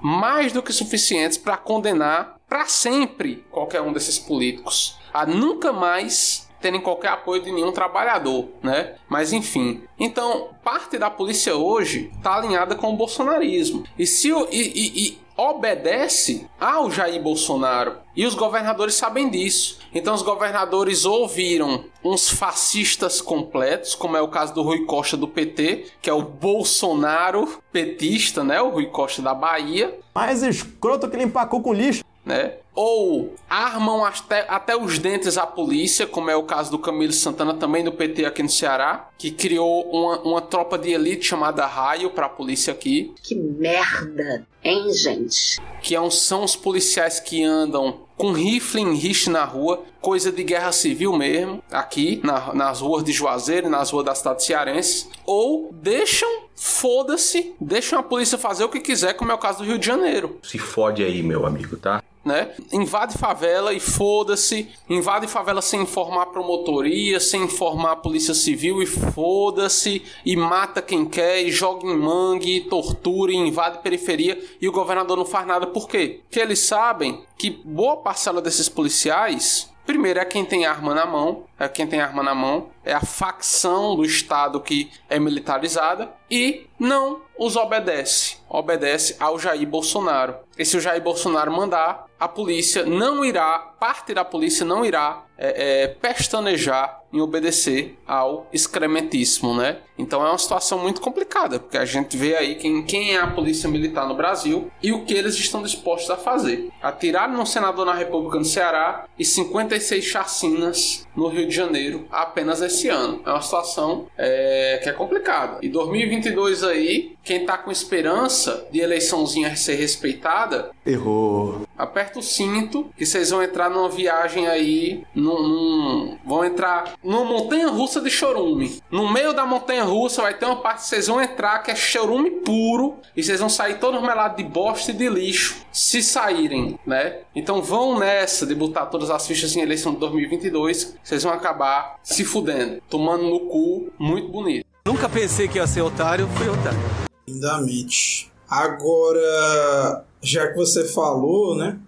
mais do que suficientes para condenar para sempre qualquer um desses políticos a nunca mais terem qualquer apoio de nenhum trabalhador, né? Mas enfim. Então, parte da polícia hoje está alinhada com o bolsonarismo. E se o, e, e, e obedece ao Jair Bolsonaro. E os governadores sabem disso. Então os governadores ouviram uns fascistas completos, como é o caso do Rui Costa do PT, que é o Bolsonaro petista, né? O Rui Costa da Bahia. Mais escroto que limpar cu com lixo. Né? Ou armam até, até os dentes a polícia, como é o caso do Camilo Santana, também do PT aqui no Ceará, que criou uma, uma tropa de elite chamada Raio para a polícia aqui. Que merda, hein, gente? Que é um, são os policiais que andam com rifle em riste na rua, coisa de guerra civil mesmo, aqui na, nas ruas de Juazeiro e nas ruas da cidade cearense, ou deixam, foda-se, deixam a polícia fazer o que quiser, como é o caso do Rio de Janeiro. Se fode aí, meu amigo, tá? Né? Invade favela e foda-se. Invade favela sem informar promotoria, sem informar polícia civil e foda-se. E mata quem quer, e joga em mangue, tortura, e invade periferia. E o governador não faz nada. Por quê? Porque eles sabem que boa parcela desses policiais Primeiro é quem tem arma na mão, é quem tem arma na mão, é a facção do Estado que é militarizada e não os obedece. Obedece ao Jair Bolsonaro. E se o Jair Bolsonaro mandar, a polícia não irá, parte da polícia não irá é, é, pestanejar em obedecer ao excrementíssimo, né? Então é uma situação muito complicada, porque a gente vê aí quem, quem é a polícia militar no Brasil e o que eles estão dispostos a fazer. Atirar num senador na República do Ceará e 56 chacinas no Rio de Janeiro apenas esse ano. É uma situação é, que é complicada. E 2022 aí, quem tá com esperança de eleiçãozinha ser respeitada... Errou. Aperta o cinto que vocês vão entrar numa viagem aí, num, num vão entrar numa montanha russa de chorume. No meio da montanha russa vai ter uma parte que vocês vão entrar que é chorume puro e vocês vão sair todos melados de bosta e de lixo se saírem, né? Então vão nessa de botar todas as fichas em eleição de 2022, vocês vão acabar se fudendo, tomando no cu muito bonito. Nunca pensei que ia ser otário, fui otário. Lindamente. Agora, já que você falou, né?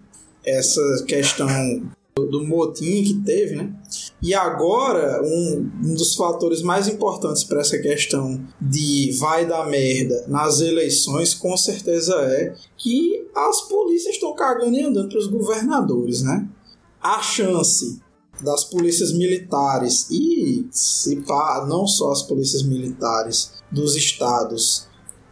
Essa questão do, do motim que teve, né? E agora, um, um dos fatores mais importantes para essa questão de vai dar merda nas eleições, com certeza é que as polícias estão cagando e andando para os governadores, né? A chance das polícias militares. E, se pá, não só as polícias militares dos estados.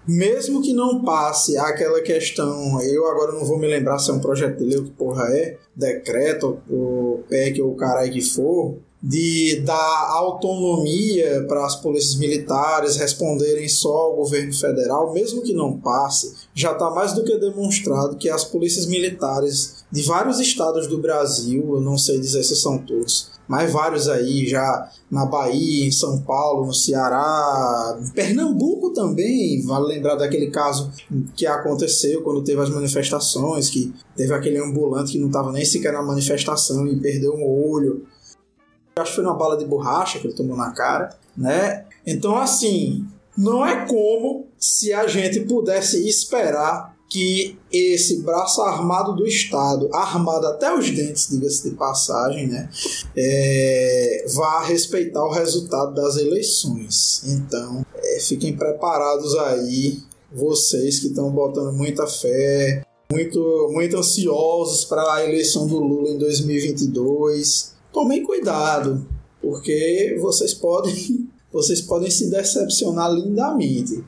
Mesmo que não passe aquela questão, eu agora não vou me lembrar se é um projeto de lei, que porra é, decreto, o PEC ou o caralho que for, de dar autonomia para as polícias militares responderem só ao governo federal, mesmo que não passe, já está mais do que demonstrado que as polícias militares de vários estados do Brasil, eu não sei dizer se são todos, mas vários aí já na Bahia, em São Paulo, no Ceará, Pernambuco também, vale lembrar daquele caso que aconteceu quando teve as manifestações, que teve aquele ambulante que não estava nem sequer na manifestação e perdeu um olho acho que foi uma bala de borracha que ele tomou na cara, né? Então, assim, não é como se a gente pudesse esperar que esse braço armado do Estado, armado até os dentes, diga-se de passagem, né, é, vá respeitar o resultado das eleições. Então, é, fiquem preparados aí, vocês que estão botando muita fé, muito, muito ansiosos para a eleição do Lula em 2022 tomem cuidado, porque vocês podem, vocês podem se decepcionar lindamente.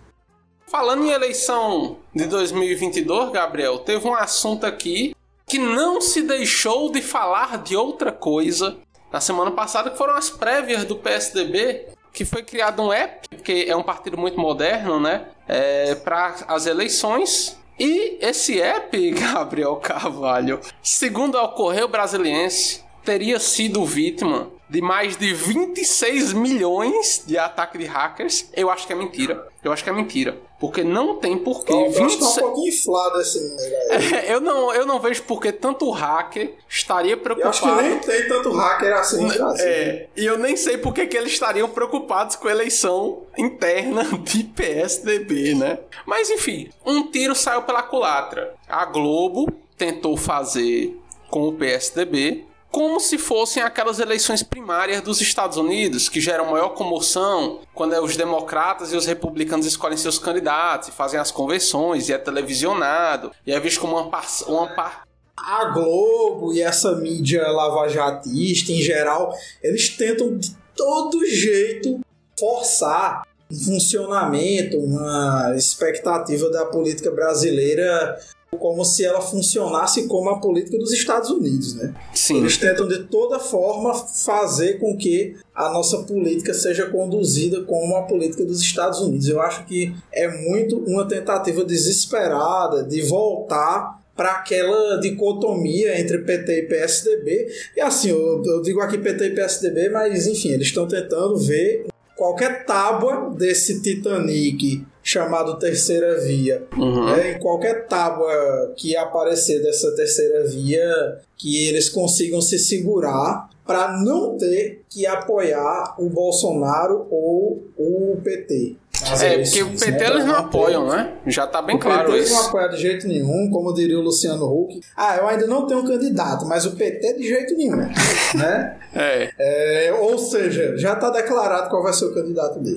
Falando em eleição de 2022, Gabriel, teve um assunto aqui que não se deixou de falar de outra coisa na semana passada, que foram as prévias do PSDB, que foi criado um app, que é um partido muito moderno, né? É, para as eleições. E esse app, Gabriel Carvalho, segundo a Correio Brasiliense, teria sido vítima de mais de 26 milhões de ataque de hackers. Eu acho que é mentira. Eu acho que é mentira. Porque não tem porquê. Eu 26... tá um pouquinho inflado assim. eu, não, eu não vejo porque tanto hacker estaria preocupado. Eu acho que nem tem tanto hacker assim. É, e eu nem sei porque que eles estariam preocupados com a eleição interna de PSDB, né? Mas enfim, um tiro saiu pela culatra. A Globo tentou fazer com o PSDB, como se fossem aquelas eleições primárias dos Estados Unidos, que geram maior comoção quando é os democratas e os republicanos escolhem seus candidatos e fazem as convenções e é televisionado e é visto como uma, par uma par. A Globo e essa mídia lavajatista em geral, eles tentam de todo jeito forçar um funcionamento, uma expectativa da política brasileira como se ela funcionasse como a política dos Estados Unidos, né? Sim. Eles tentam de toda forma fazer com que a nossa política seja conduzida como a política dos Estados Unidos. Eu acho que é muito uma tentativa desesperada de voltar para aquela dicotomia entre PT e PSDB. E assim, eu, eu digo aqui PT e PSDB, mas enfim, eles estão tentando ver qualquer tábua desse Titanic chamado Terceira Via. Uhum. Né? Em qualquer tábua que aparecer dessa Terceira Via, que eles consigam se segurar para não ter que apoiar o Bolsonaro ou o PT. É, porque o PT né? eles não apoiam, né? Já tá bem o claro PT isso. não apoia de jeito nenhum, como diria o Luciano Huck. Ah, eu ainda não tenho um candidato, mas o PT de jeito nenhum, né? É. é. Ou seja, já tá declarado qual vai ser o candidato dele.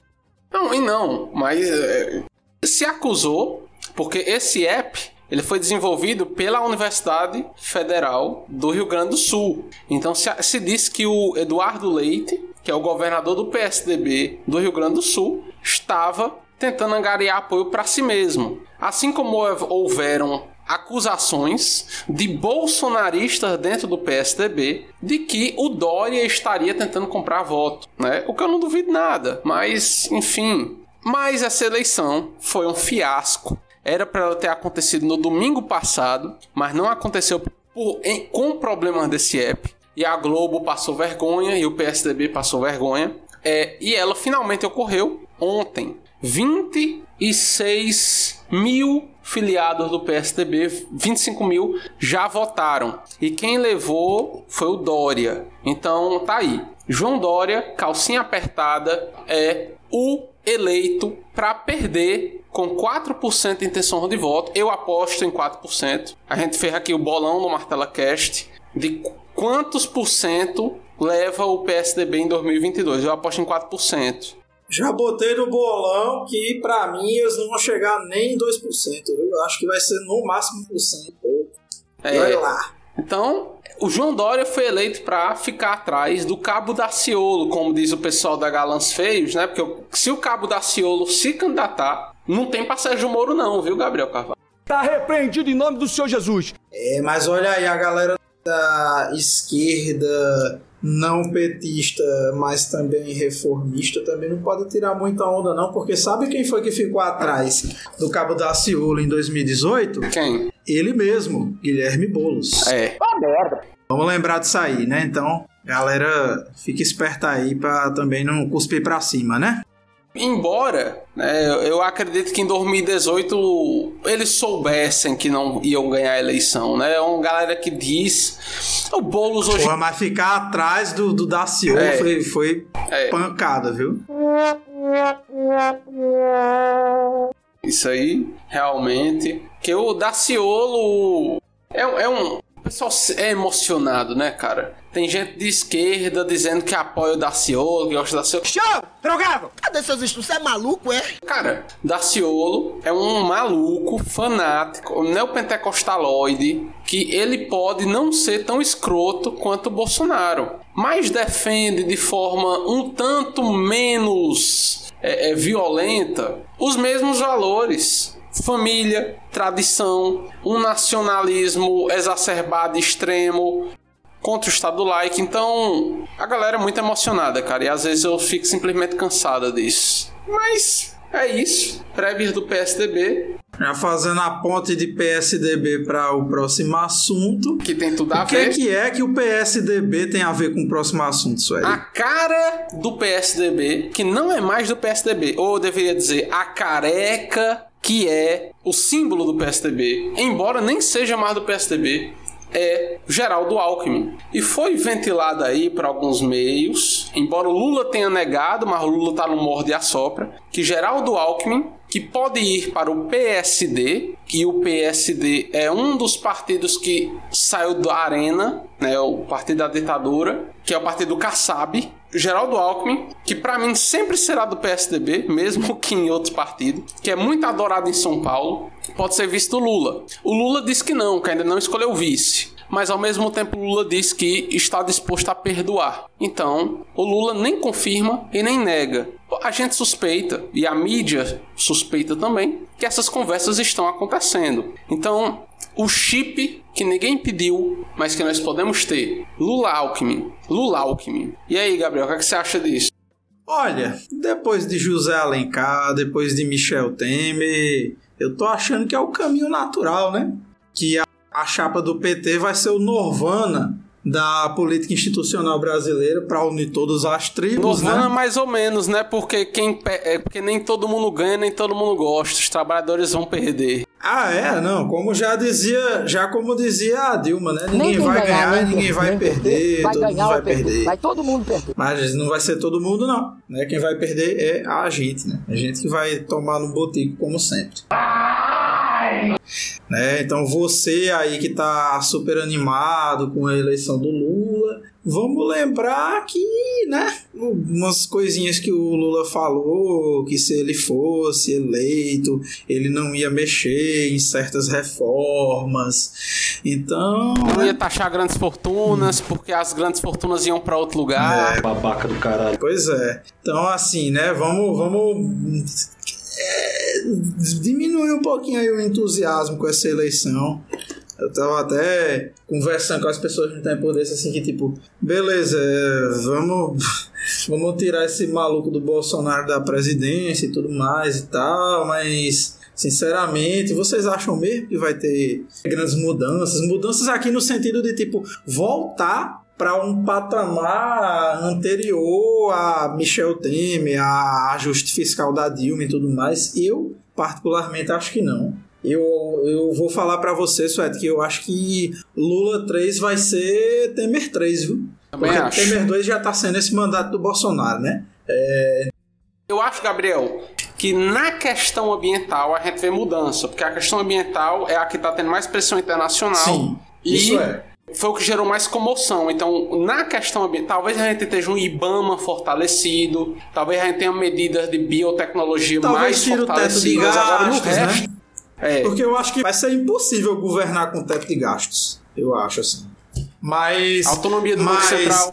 Não, e não, mas é, se acusou, porque esse app ele foi desenvolvido pela Universidade Federal do Rio Grande do Sul. Então se, se disse que o Eduardo Leite, que é o governador do PSDB do Rio Grande do Sul, estava tentando angariar apoio para si mesmo. Assim como houveram acusações de bolsonaristas dentro do PSDB de que o Dória estaria tentando comprar voto, né? O que eu não duvido nada, mas enfim. Mas essa eleição foi um fiasco. Era para ela ter acontecido no domingo passado, mas não aconteceu por, em, com problemas desse app. E a Globo passou vergonha e o PSDB passou vergonha. É, e ela finalmente ocorreu ontem. 26 mil filiados do PSDB, 25 mil já votaram. E quem levou foi o Dória. Então tá aí. João Dória, calcinha apertada, é o eleito para perder com 4% de intenção de voto. Eu aposto em 4%. A gente fez aqui o bolão no Martela Cast de quantos por cento leva o PSDB em 2022. Eu aposto em 4%. Já botei no bolão que para mim eles não vão chegar nem em 2%. Viu? Eu acho que vai ser no máximo 1%. É. Lá. Então, o João Dória foi eleito para ficar atrás do Cabo Daciolo, como diz o pessoal da Galãs Feios, né? Porque se o Cabo Daciolo se candidatar, não tem pra Sérgio Moro não, viu, Gabriel Carvalho? Tá repreendido em nome do Senhor Jesus. É, mas olha aí, a galera da esquerda não petista, mas também reformista, também não pode tirar muita onda não, porque sabe quem foi que ficou atrás do Cabo da Ciolo em 2018? Quem? Ele mesmo, Guilherme Boulos. É. Ah, merda. Vamos lembrar disso aí, né? Então, galera, fique esperta aí pra também não cuspir pra cima, né? Embora, né, eu acredito que em 2018 eles soubessem que não iam ganhar a eleição, né? É uma galera que diz. O Boulos hoje. Pô, mas ficar atrás do, do Daciolo é. foi, foi é. pancada, viu? Isso aí, realmente. Que o Daciolo é, é um. O pessoal é emocionado, né, cara? Tem gente de esquerda dizendo que apoia o Daciolo, que gosta do Daciolo. Show! Drogado! Cadê seus estudos? Você é maluco, é? Cara, Daciolo é um maluco, fanático, neopentecostaloide, que ele pode não ser tão escroto quanto o Bolsonaro, mas defende de forma um tanto menos é, é, violenta os mesmos valores família, tradição, um nacionalismo exacerbado extremo, contra o estado do like. Então, a galera é muito emocionada, cara. E às vezes eu fico simplesmente cansada disso. Mas é isso. Prévias do PSDB. Já fazendo a ponte de PSDB para o próximo assunto. Que tem tudo a o ver. O que é que o PSDB tem a ver com o próximo assunto, Sueli? A cara do PSDB, que não é mais do PSDB. Ou eu deveria dizer, a careca que é o símbolo do PSDB. Embora nem seja mais do PSDB é Geraldo Alckmin. E foi ventilado aí para alguns meios, embora o Lula tenha negado, mas o Lula está no morde e assopra, que Geraldo Alckmin que pode ir para o PSD, que o PSD é um dos partidos que saiu da arena, né, o partido da ditadura, que é o partido do Kassab, Geraldo Alckmin, que para mim sempre será do PSDB, mesmo que em outro partido, que é muito adorado em São Paulo, pode ser visto Lula. O Lula diz que não, que ainda não escolheu vice mas ao mesmo tempo Lula diz que está disposto a perdoar. Então, o Lula nem confirma e nem nega. A gente suspeita, e a mídia suspeita também, que essas conversas estão acontecendo. Então, o chip que ninguém pediu, mas que nós podemos ter. Lula Alckmin. Lula Alckmin. E aí, Gabriel, o que, é que você acha disso? Olha, depois de José Alencar, depois de Michel Temer, eu tô achando que é o caminho natural, né? Que a a chapa do PT vai ser o Norvana da política institucional brasileira para unir todas as tribos, Norvana né? mais ou menos, né? Porque quem é porque nem todo mundo ganha, nem todo mundo gosta. Os trabalhadores vão perder. Ah, é, não, como já dizia, já como dizia a Dilma, né? Ninguém vai ganhar, ganhar ninguém vai perder, vai todo mundo vai perder. perder. Vai todo mundo perder. Mas não vai ser todo mundo não, né? Quem vai perder é a gente, né? A gente que vai tomar no botico como sempre. Né? Então você aí que tá super animado com a eleição do Lula, vamos lembrar que, né, umas coisinhas que o Lula falou, que se ele fosse eleito, ele não ia mexer em certas reformas. Então, não né? ia taxar grandes fortunas, hum. porque as grandes fortunas iam para outro lugar. É, babaca do caralho. Pois é. Então, assim, né, vamos vamos é, diminui um pouquinho aí o entusiasmo com essa eleição. Eu tava até conversando com as pessoas no tempo desse, assim, que tipo, beleza, vamos, vamos tirar esse maluco do Bolsonaro da presidência e tudo mais e tal, mas sinceramente, vocês acham mesmo que vai ter grandes mudanças? Mudanças aqui no sentido de tipo, voltar para um patamar anterior a Michel Temer, a ajuste fiscal da Dilma e tudo mais. Eu, particularmente, acho que não. Eu, eu vou falar para você, Suete, que eu acho que Lula 3 vai ser Temer 3, viu? Também Porque acho. Temer 2 já tá sendo esse mandato do Bolsonaro, né? É... Eu acho, Gabriel, que na questão ambiental a gente vê mudança, porque a questão ambiental é a que está tendo mais pressão internacional. Sim, e isso é foi o que gerou mais comoção. Então, na questão ambiental, talvez a gente esteja um IBAMA fortalecido, talvez a gente tenha medidas de biotecnologia talvez mais fortalecidas. O teto de gastos, Agora, no né? resto, é. Porque eu acho que vai ser impossível governar com teto de gastos. Eu acho assim. Mas. Autonomia do Banco mas, Central.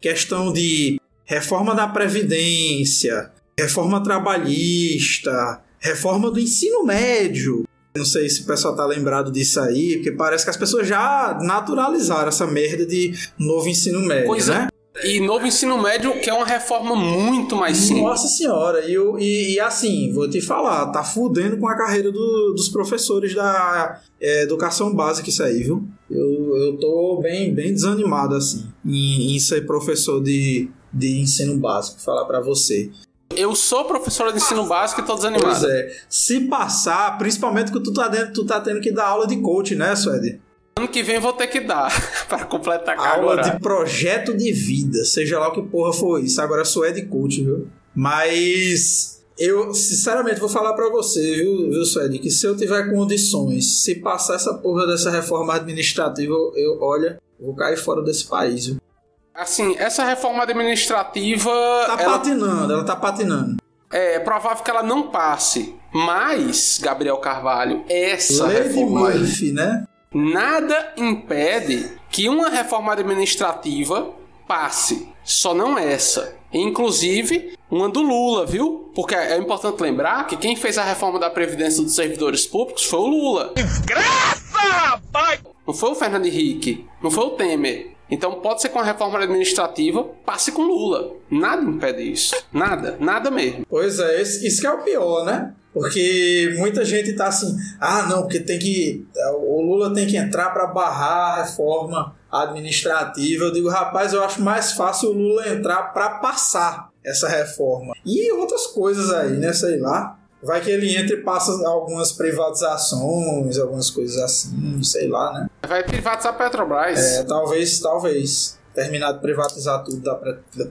Questão de reforma da Previdência, reforma trabalhista, reforma do ensino médio. Não sei se o pessoal tá lembrado disso aí, porque parece que as pessoas já naturalizaram essa merda de novo ensino médio, Coisa né? E novo ensino médio, que é uma reforma muito mais simples. Nossa senhora, e, e, e, assim, vou te falar, tá fudendo com a carreira do, dos professores da é, educação básica isso aí, viu? Eu, eu tô bem, bem desanimado, assim, em, em ser professor de, de ensino básico, falar para você. Eu sou professora de ensino básico e tô desanimado. Pois é. Se passar, principalmente que tu tá, dentro, tu tá tendo que dar aula de coach, né, Suede? Ano que vem vou ter que dar para completar a Aula agora. de projeto de vida, seja lá o que porra for isso. Agora Suede coach, viu? Mas eu, sinceramente, vou falar para você, viu, viu Suede, que se eu tiver condições, se passar essa porra dessa reforma administrativa, eu, eu olha, vou cair fora desse país, viu? Assim, essa reforma administrativa. Tá ela... patinando, ela tá patinando. É, é provável que ela não passe. Mas, Gabriel Carvalho, essa Lady reforma. Murphy, né? Nada impede que uma reforma administrativa passe. Só não essa. Inclusive, uma do Lula, viu? Porque é importante lembrar que quem fez a reforma da Previdência dos Servidores Públicos foi o Lula. Desgraça! Pai! Não foi o Fernando Henrique, não foi o Temer. Então pode ser com a reforma administrativa, passe com Lula. Nada impede isso. Nada, nada mesmo. Pois é, isso que é o pior, né? Porque muita gente tá assim, ah, não, porque tem que. O Lula tem que entrar para barrar a reforma administrativa. Eu digo, rapaz, eu acho mais fácil o Lula entrar para passar essa reforma. E outras coisas aí, né? Sei lá. Vai que ele entra e passa algumas privatizações, algumas coisas assim, sei lá, né? Vai privatizar a Petrobras. É, talvez, talvez. Terminar de privatizar tudo da, da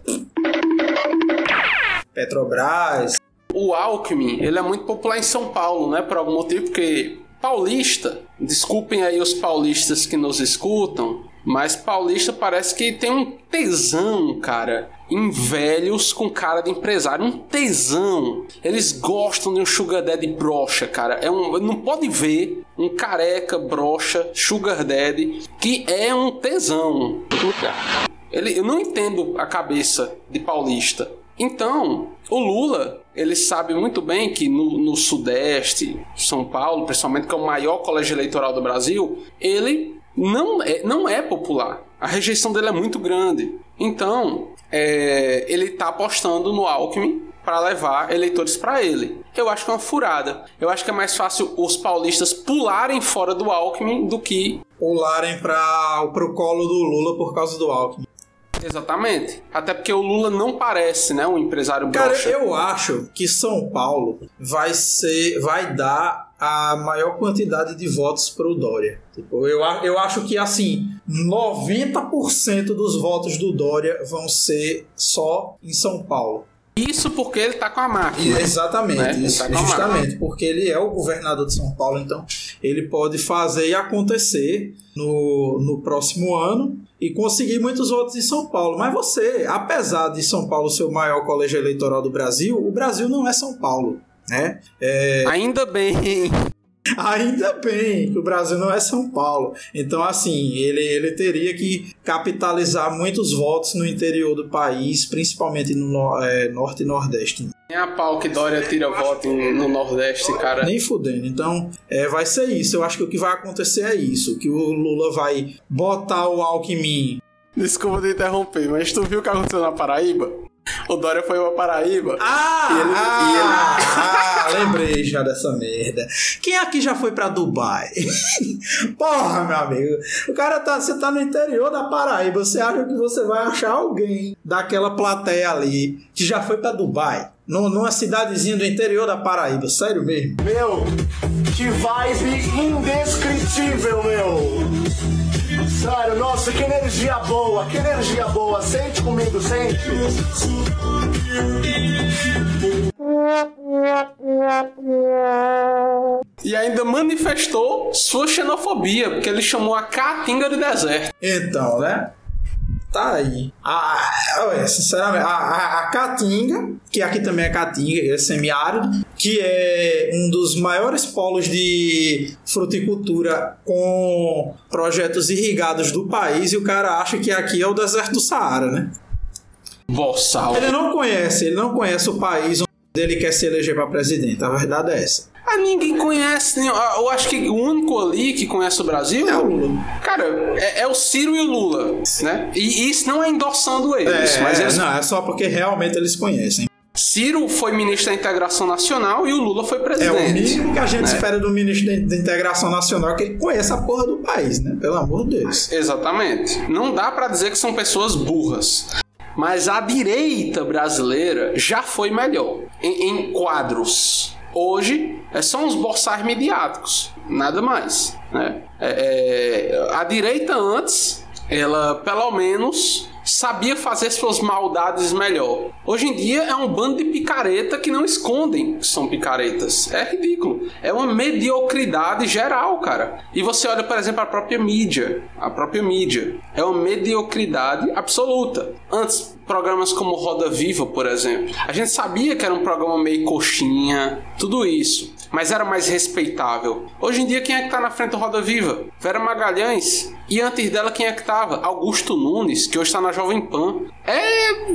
Petrobras. O Alckmin, ele é muito popular em São Paulo, né? Por algum motivo, porque paulista, desculpem aí os paulistas que nos escutam, mas paulista parece que tem um tesão, cara, em velhos com cara de empresário. Um tesão. Eles gostam de um sugar daddy brocha, cara. É um, não pode ver um careca brocha sugar daddy que é um tesão. Ele, eu não entendo a cabeça de paulista. Então, o Lula, ele sabe muito bem que no, no, Sudeste, São Paulo, principalmente, que é o maior colégio eleitoral do Brasil, ele não é, não é popular. A rejeição dele é muito grande. Então, é, ele está apostando no Alckmin para levar eleitores para ele. Eu acho que é uma furada. Eu acho que é mais fácil os paulistas pularem fora do Alckmin do que pularem para o colo do Lula por causa do Alckmin. Exatamente. Até porque o Lula não parece, né, um empresário Cara, broxa. eu acho que São Paulo vai ser, vai dar a maior quantidade de votos para o Dória. Tipo, eu, eu acho que assim, 90% dos votos do Dória vão ser só em São Paulo. Isso porque ele tá com a máquina. Exatamente, né? isso, tá justamente porque ele é o governador de São Paulo, então ele pode fazer e acontecer no, no próximo ano e conseguir muitos votos em São Paulo. Mas você, apesar de São Paulo ser o maior colégio eleitoral do Brasil, o Brasil não é São Paulo. Né? É... Ainda bem. Ainda bem que o Brasil não é São Paulo. Então, assim, ele, ele teria que capitalizar muitos votos no interior do país, principalmente no é, Norte e Nordeste. Nem a pau que Dória tira voto no Nordeste, cara. Nem fudendo. Então, é, vai ser isso. Eu acho que o que vai acontecer é isso: que o Lula vai botar o Alckmin. Desculpa te interromper, mas tu viu o que aconteceu na Paraíba? O Dória foi pra Paraíba. Ah, e ele, ah, e ele... ah, lembrei já dessa merda. Quem aqui já foi pra Dubai? Porra, meu amigo. O cara tá, você tá no interior da Paraíba. Você acha que você vai achar alguém daquela plateia ali que já foi pra Dubai? Numa cidadezinha do interior da Paraíba, sério mesmo? Meu, que vibe indescritível, meu. Sério, nossa, que energia boa, que energia boa. Sente comigo, sente. E ainda manifestou sua xenofobia, porque ele chamou a Caatinga de deserto. Então, né? Tá aí. A, sinceramente, a, a, a, Caatinga, que aqui também é Caatinga, é semiárido, que é um dos maiores polos de fruticultura com projetos irrigados do país, e o cara acha que aqui é o deserto do Saara, né? Boçal. Ele não conhece, ele não conhece o país onde ele quer se eleger para presidente. A verdade é essa. Ah, ninguém conhece. Ah, eu acho que o único ali que conhece o Brasil é o Lula. Cara, é, é o Ciro e o Lula, né? E isso não é endossando eles, é, mas eles... não, é só porque realmente eles conhecem. Ciro foi ministro da Integração Nacional e o Lula foi presidente. É o mínimo que a gente né? espera do ministro da Integração Nacional que ele conheça a porra do país, né? Pelo amor de Deus. Exatamente. Não dá para dizer que são pessoas burras. Mas a direita brasileira já foi melhor em, em quadros. Hoje é só uns boçais midiáticos, nada mais. Né? É, é, a direita antes, ela pelo menos sabia fazer suas maldades melhor. Hoje em dia é um bando de picareta que não escondem que são picaretas. É ridículo. É uma mediocridade geral, cara. E você olha, por exemplo, a própria mídia. A própria mídia. É uma mediocridade absoluta. Antes, programas como Roda Viva, por exemplo. A gente sabia que era um programa meio coxinha, tudo isso mas era mais respeitável. Hoje em dia, quem é que tá na frente do Roda Viva? Vera Magalhães. E antes dela, quem é que tava? Augusto Nunes, que hoje está na Jovem Pan. É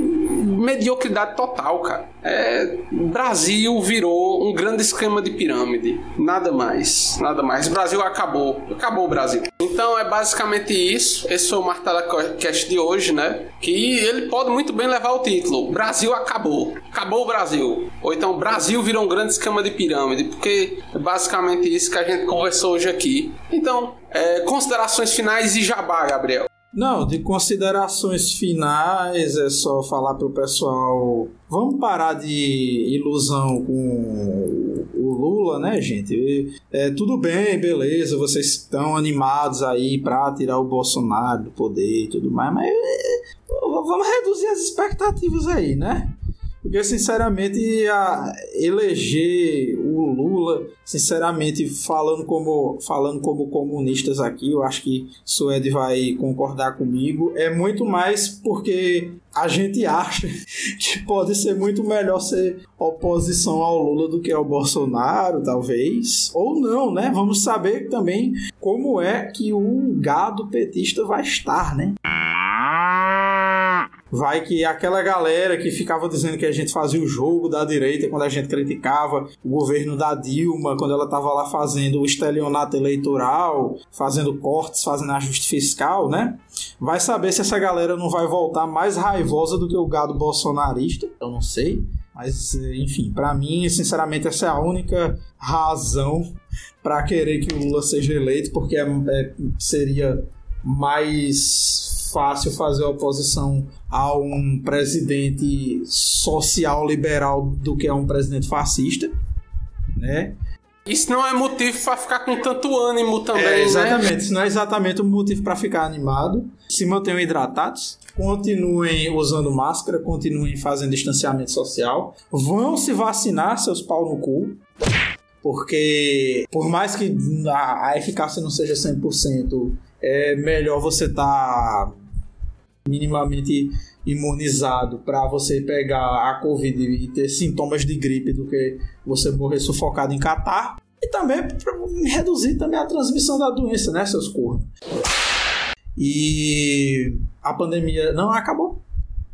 mediocridade total, cara. É, Brasil virou um grande esquema de pirâmide. Nada mais, nada mais. Brasil acabou. Acabou o Brasil. Então é basicamente isso. Esse foi o Martela Cast de hoje, né? Que ele pode muito bem levar o título. Brasil acabou. Acabou o Brasil. Ou então Brasil virou um grande esquema de pirâmide. Porque é basicamente isso que a gente conversou hoje aqui. Então, é, considerações finais e jabá, Gabriel. Não, de considerações finais é só falar pro pessoal. Vamos parar de ilusão com o Lula, né, gente? É, tudo bem, beleza, vocês estão animados aí pra tirar o Bolsonaro do poder e tudo mais, mas é, vamos reduzir as expectativas aí, né? Porque, sinceramente, a eleger o Lula, sinceramente, falando como, falando como comunistas aqui, eu acho que Suede vai concordar comigo, é muito mais porque a gente acha que pode ser muito melhor ser oposição ao Lula do que ao Bolsonaro, talvez. Ou não, né? Vamos saber também como é que o gado petista vai estar, né? Vai que aquela galera que ficava dizendo que a gente fazia o jogo da direita quando a gente criticava o governo da Dilma, quando ela estava lá fazendo o estelionato eleitoral, fazendo cortes, fazendo ajuste fiscal, né? Vai saber se essa galera não vai voltar mais raivosa do que o gado bolsonarista, eu não sei. Mas, enfim, para mim, sinceramente, essa é a única razão para querer que o Lula seja eleito, porque é, é, seria mais fácil fazer oposição a um presidente social liberal do que a um presidente fascista, né? Isso não é motivo para ficar com tanto ânimo também, é, exatamente, né? Isso não é exatamente o um motivo para ficar animado. Se mantenham hidratados, continuem usando máscara, continuem fazendo distanciamento social, vão se vacinar, seus pau no cu. Porque, por mais que a, a eficácia não seja 100%, é melhor você estar tá minimamente imunizado para você pegar a Covid e ter sintomas de gripe do que você morrer sufocado em catar. E também para reduzir também a transmissão da doença, né, seus cornos. E a pandemia não acabou.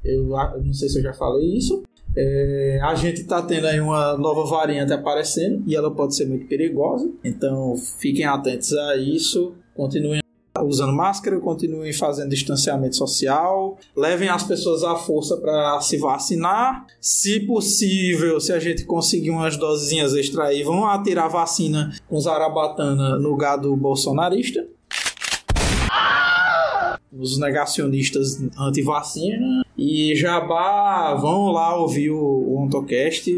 Eu não sei se eu já falei isso. É, a gente está tendo aí uma nova variante aparecendo e ela pode ser muito perigosa. Então fiquem atentos a isso. Continuem usando máscara, continuem fazendo distanciamento social, levem as pessoas à força para se vacinar. Se possível, se a gente conseguir umas dosezinhas extra aí, vão atirar vacina com zarabatana no gado bolsonarista. Os negacionistas anti-vacina. E Jabá, vão lá ouvir o, o Ontocast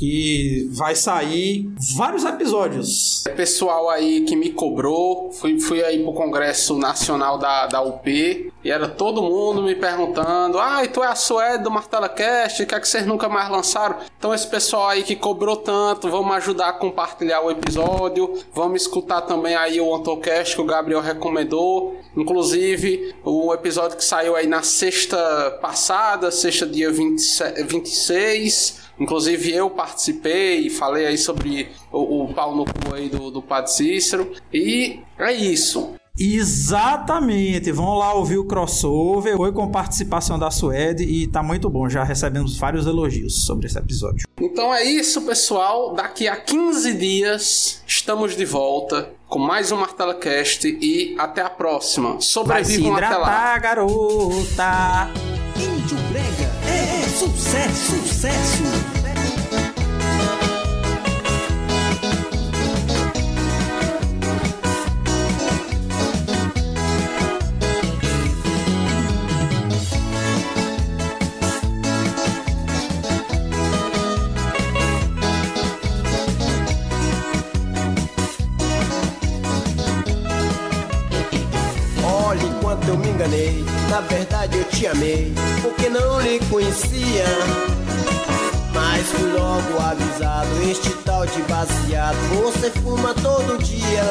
que vai sair vários episódios. Pessoal aí que me cobrou, fui, fui aí pro Congresso Nacional da, da UP e era todo mundo me perguntando: ah, tu é a Suede do Martela Cast, que é que vocês nunca mais lançaram? Então, esse pessoal aí que cobrou tanto, vamos ajudar a compartilhar o episódio, vamos escutar também aí o Antocast que o Gabriel recomendou. Inclusive, o episódio que saiu aí na sexta passada, sexta dia 20, 26 Inclusive eu participei e falei aí sobre o, o pau no cu aí do, do Padre Cícero. E é isso. Exatamente, vão lá ouvir o crossover. Foi com participação da Suede e tá muito bom. Já recebemos vários elogios sobre esse episódio. Então é isso, pessoal. Daqui a 15 dias estamos de volta com mais um Martela Cast e até a próxima. Sobrevivam Vai se hidratar, até lá. garota. Sucesso, sucesso. Você fuma todo dia.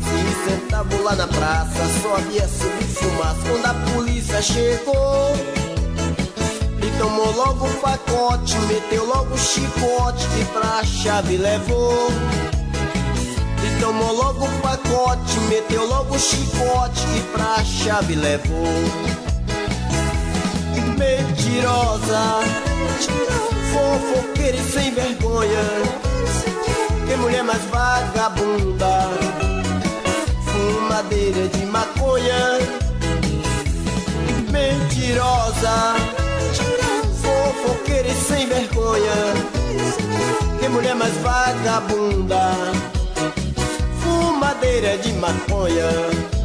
Se sentava lá na praça, só havia subir fumaça quando a polícia chegou. E tomou logo o pacote, meteu logo o chicote e pra chave levou. E tomou logo o pacote, meteu logo o chicote e pra chave levou. Mentirosa, fofoqueira e sem vergonha. Que mulher mais vagabunda, fumadeira de maconha. Mentirosa, fofoqueira e sem vergonha. Que mulher mais vagabunda madeira de maconha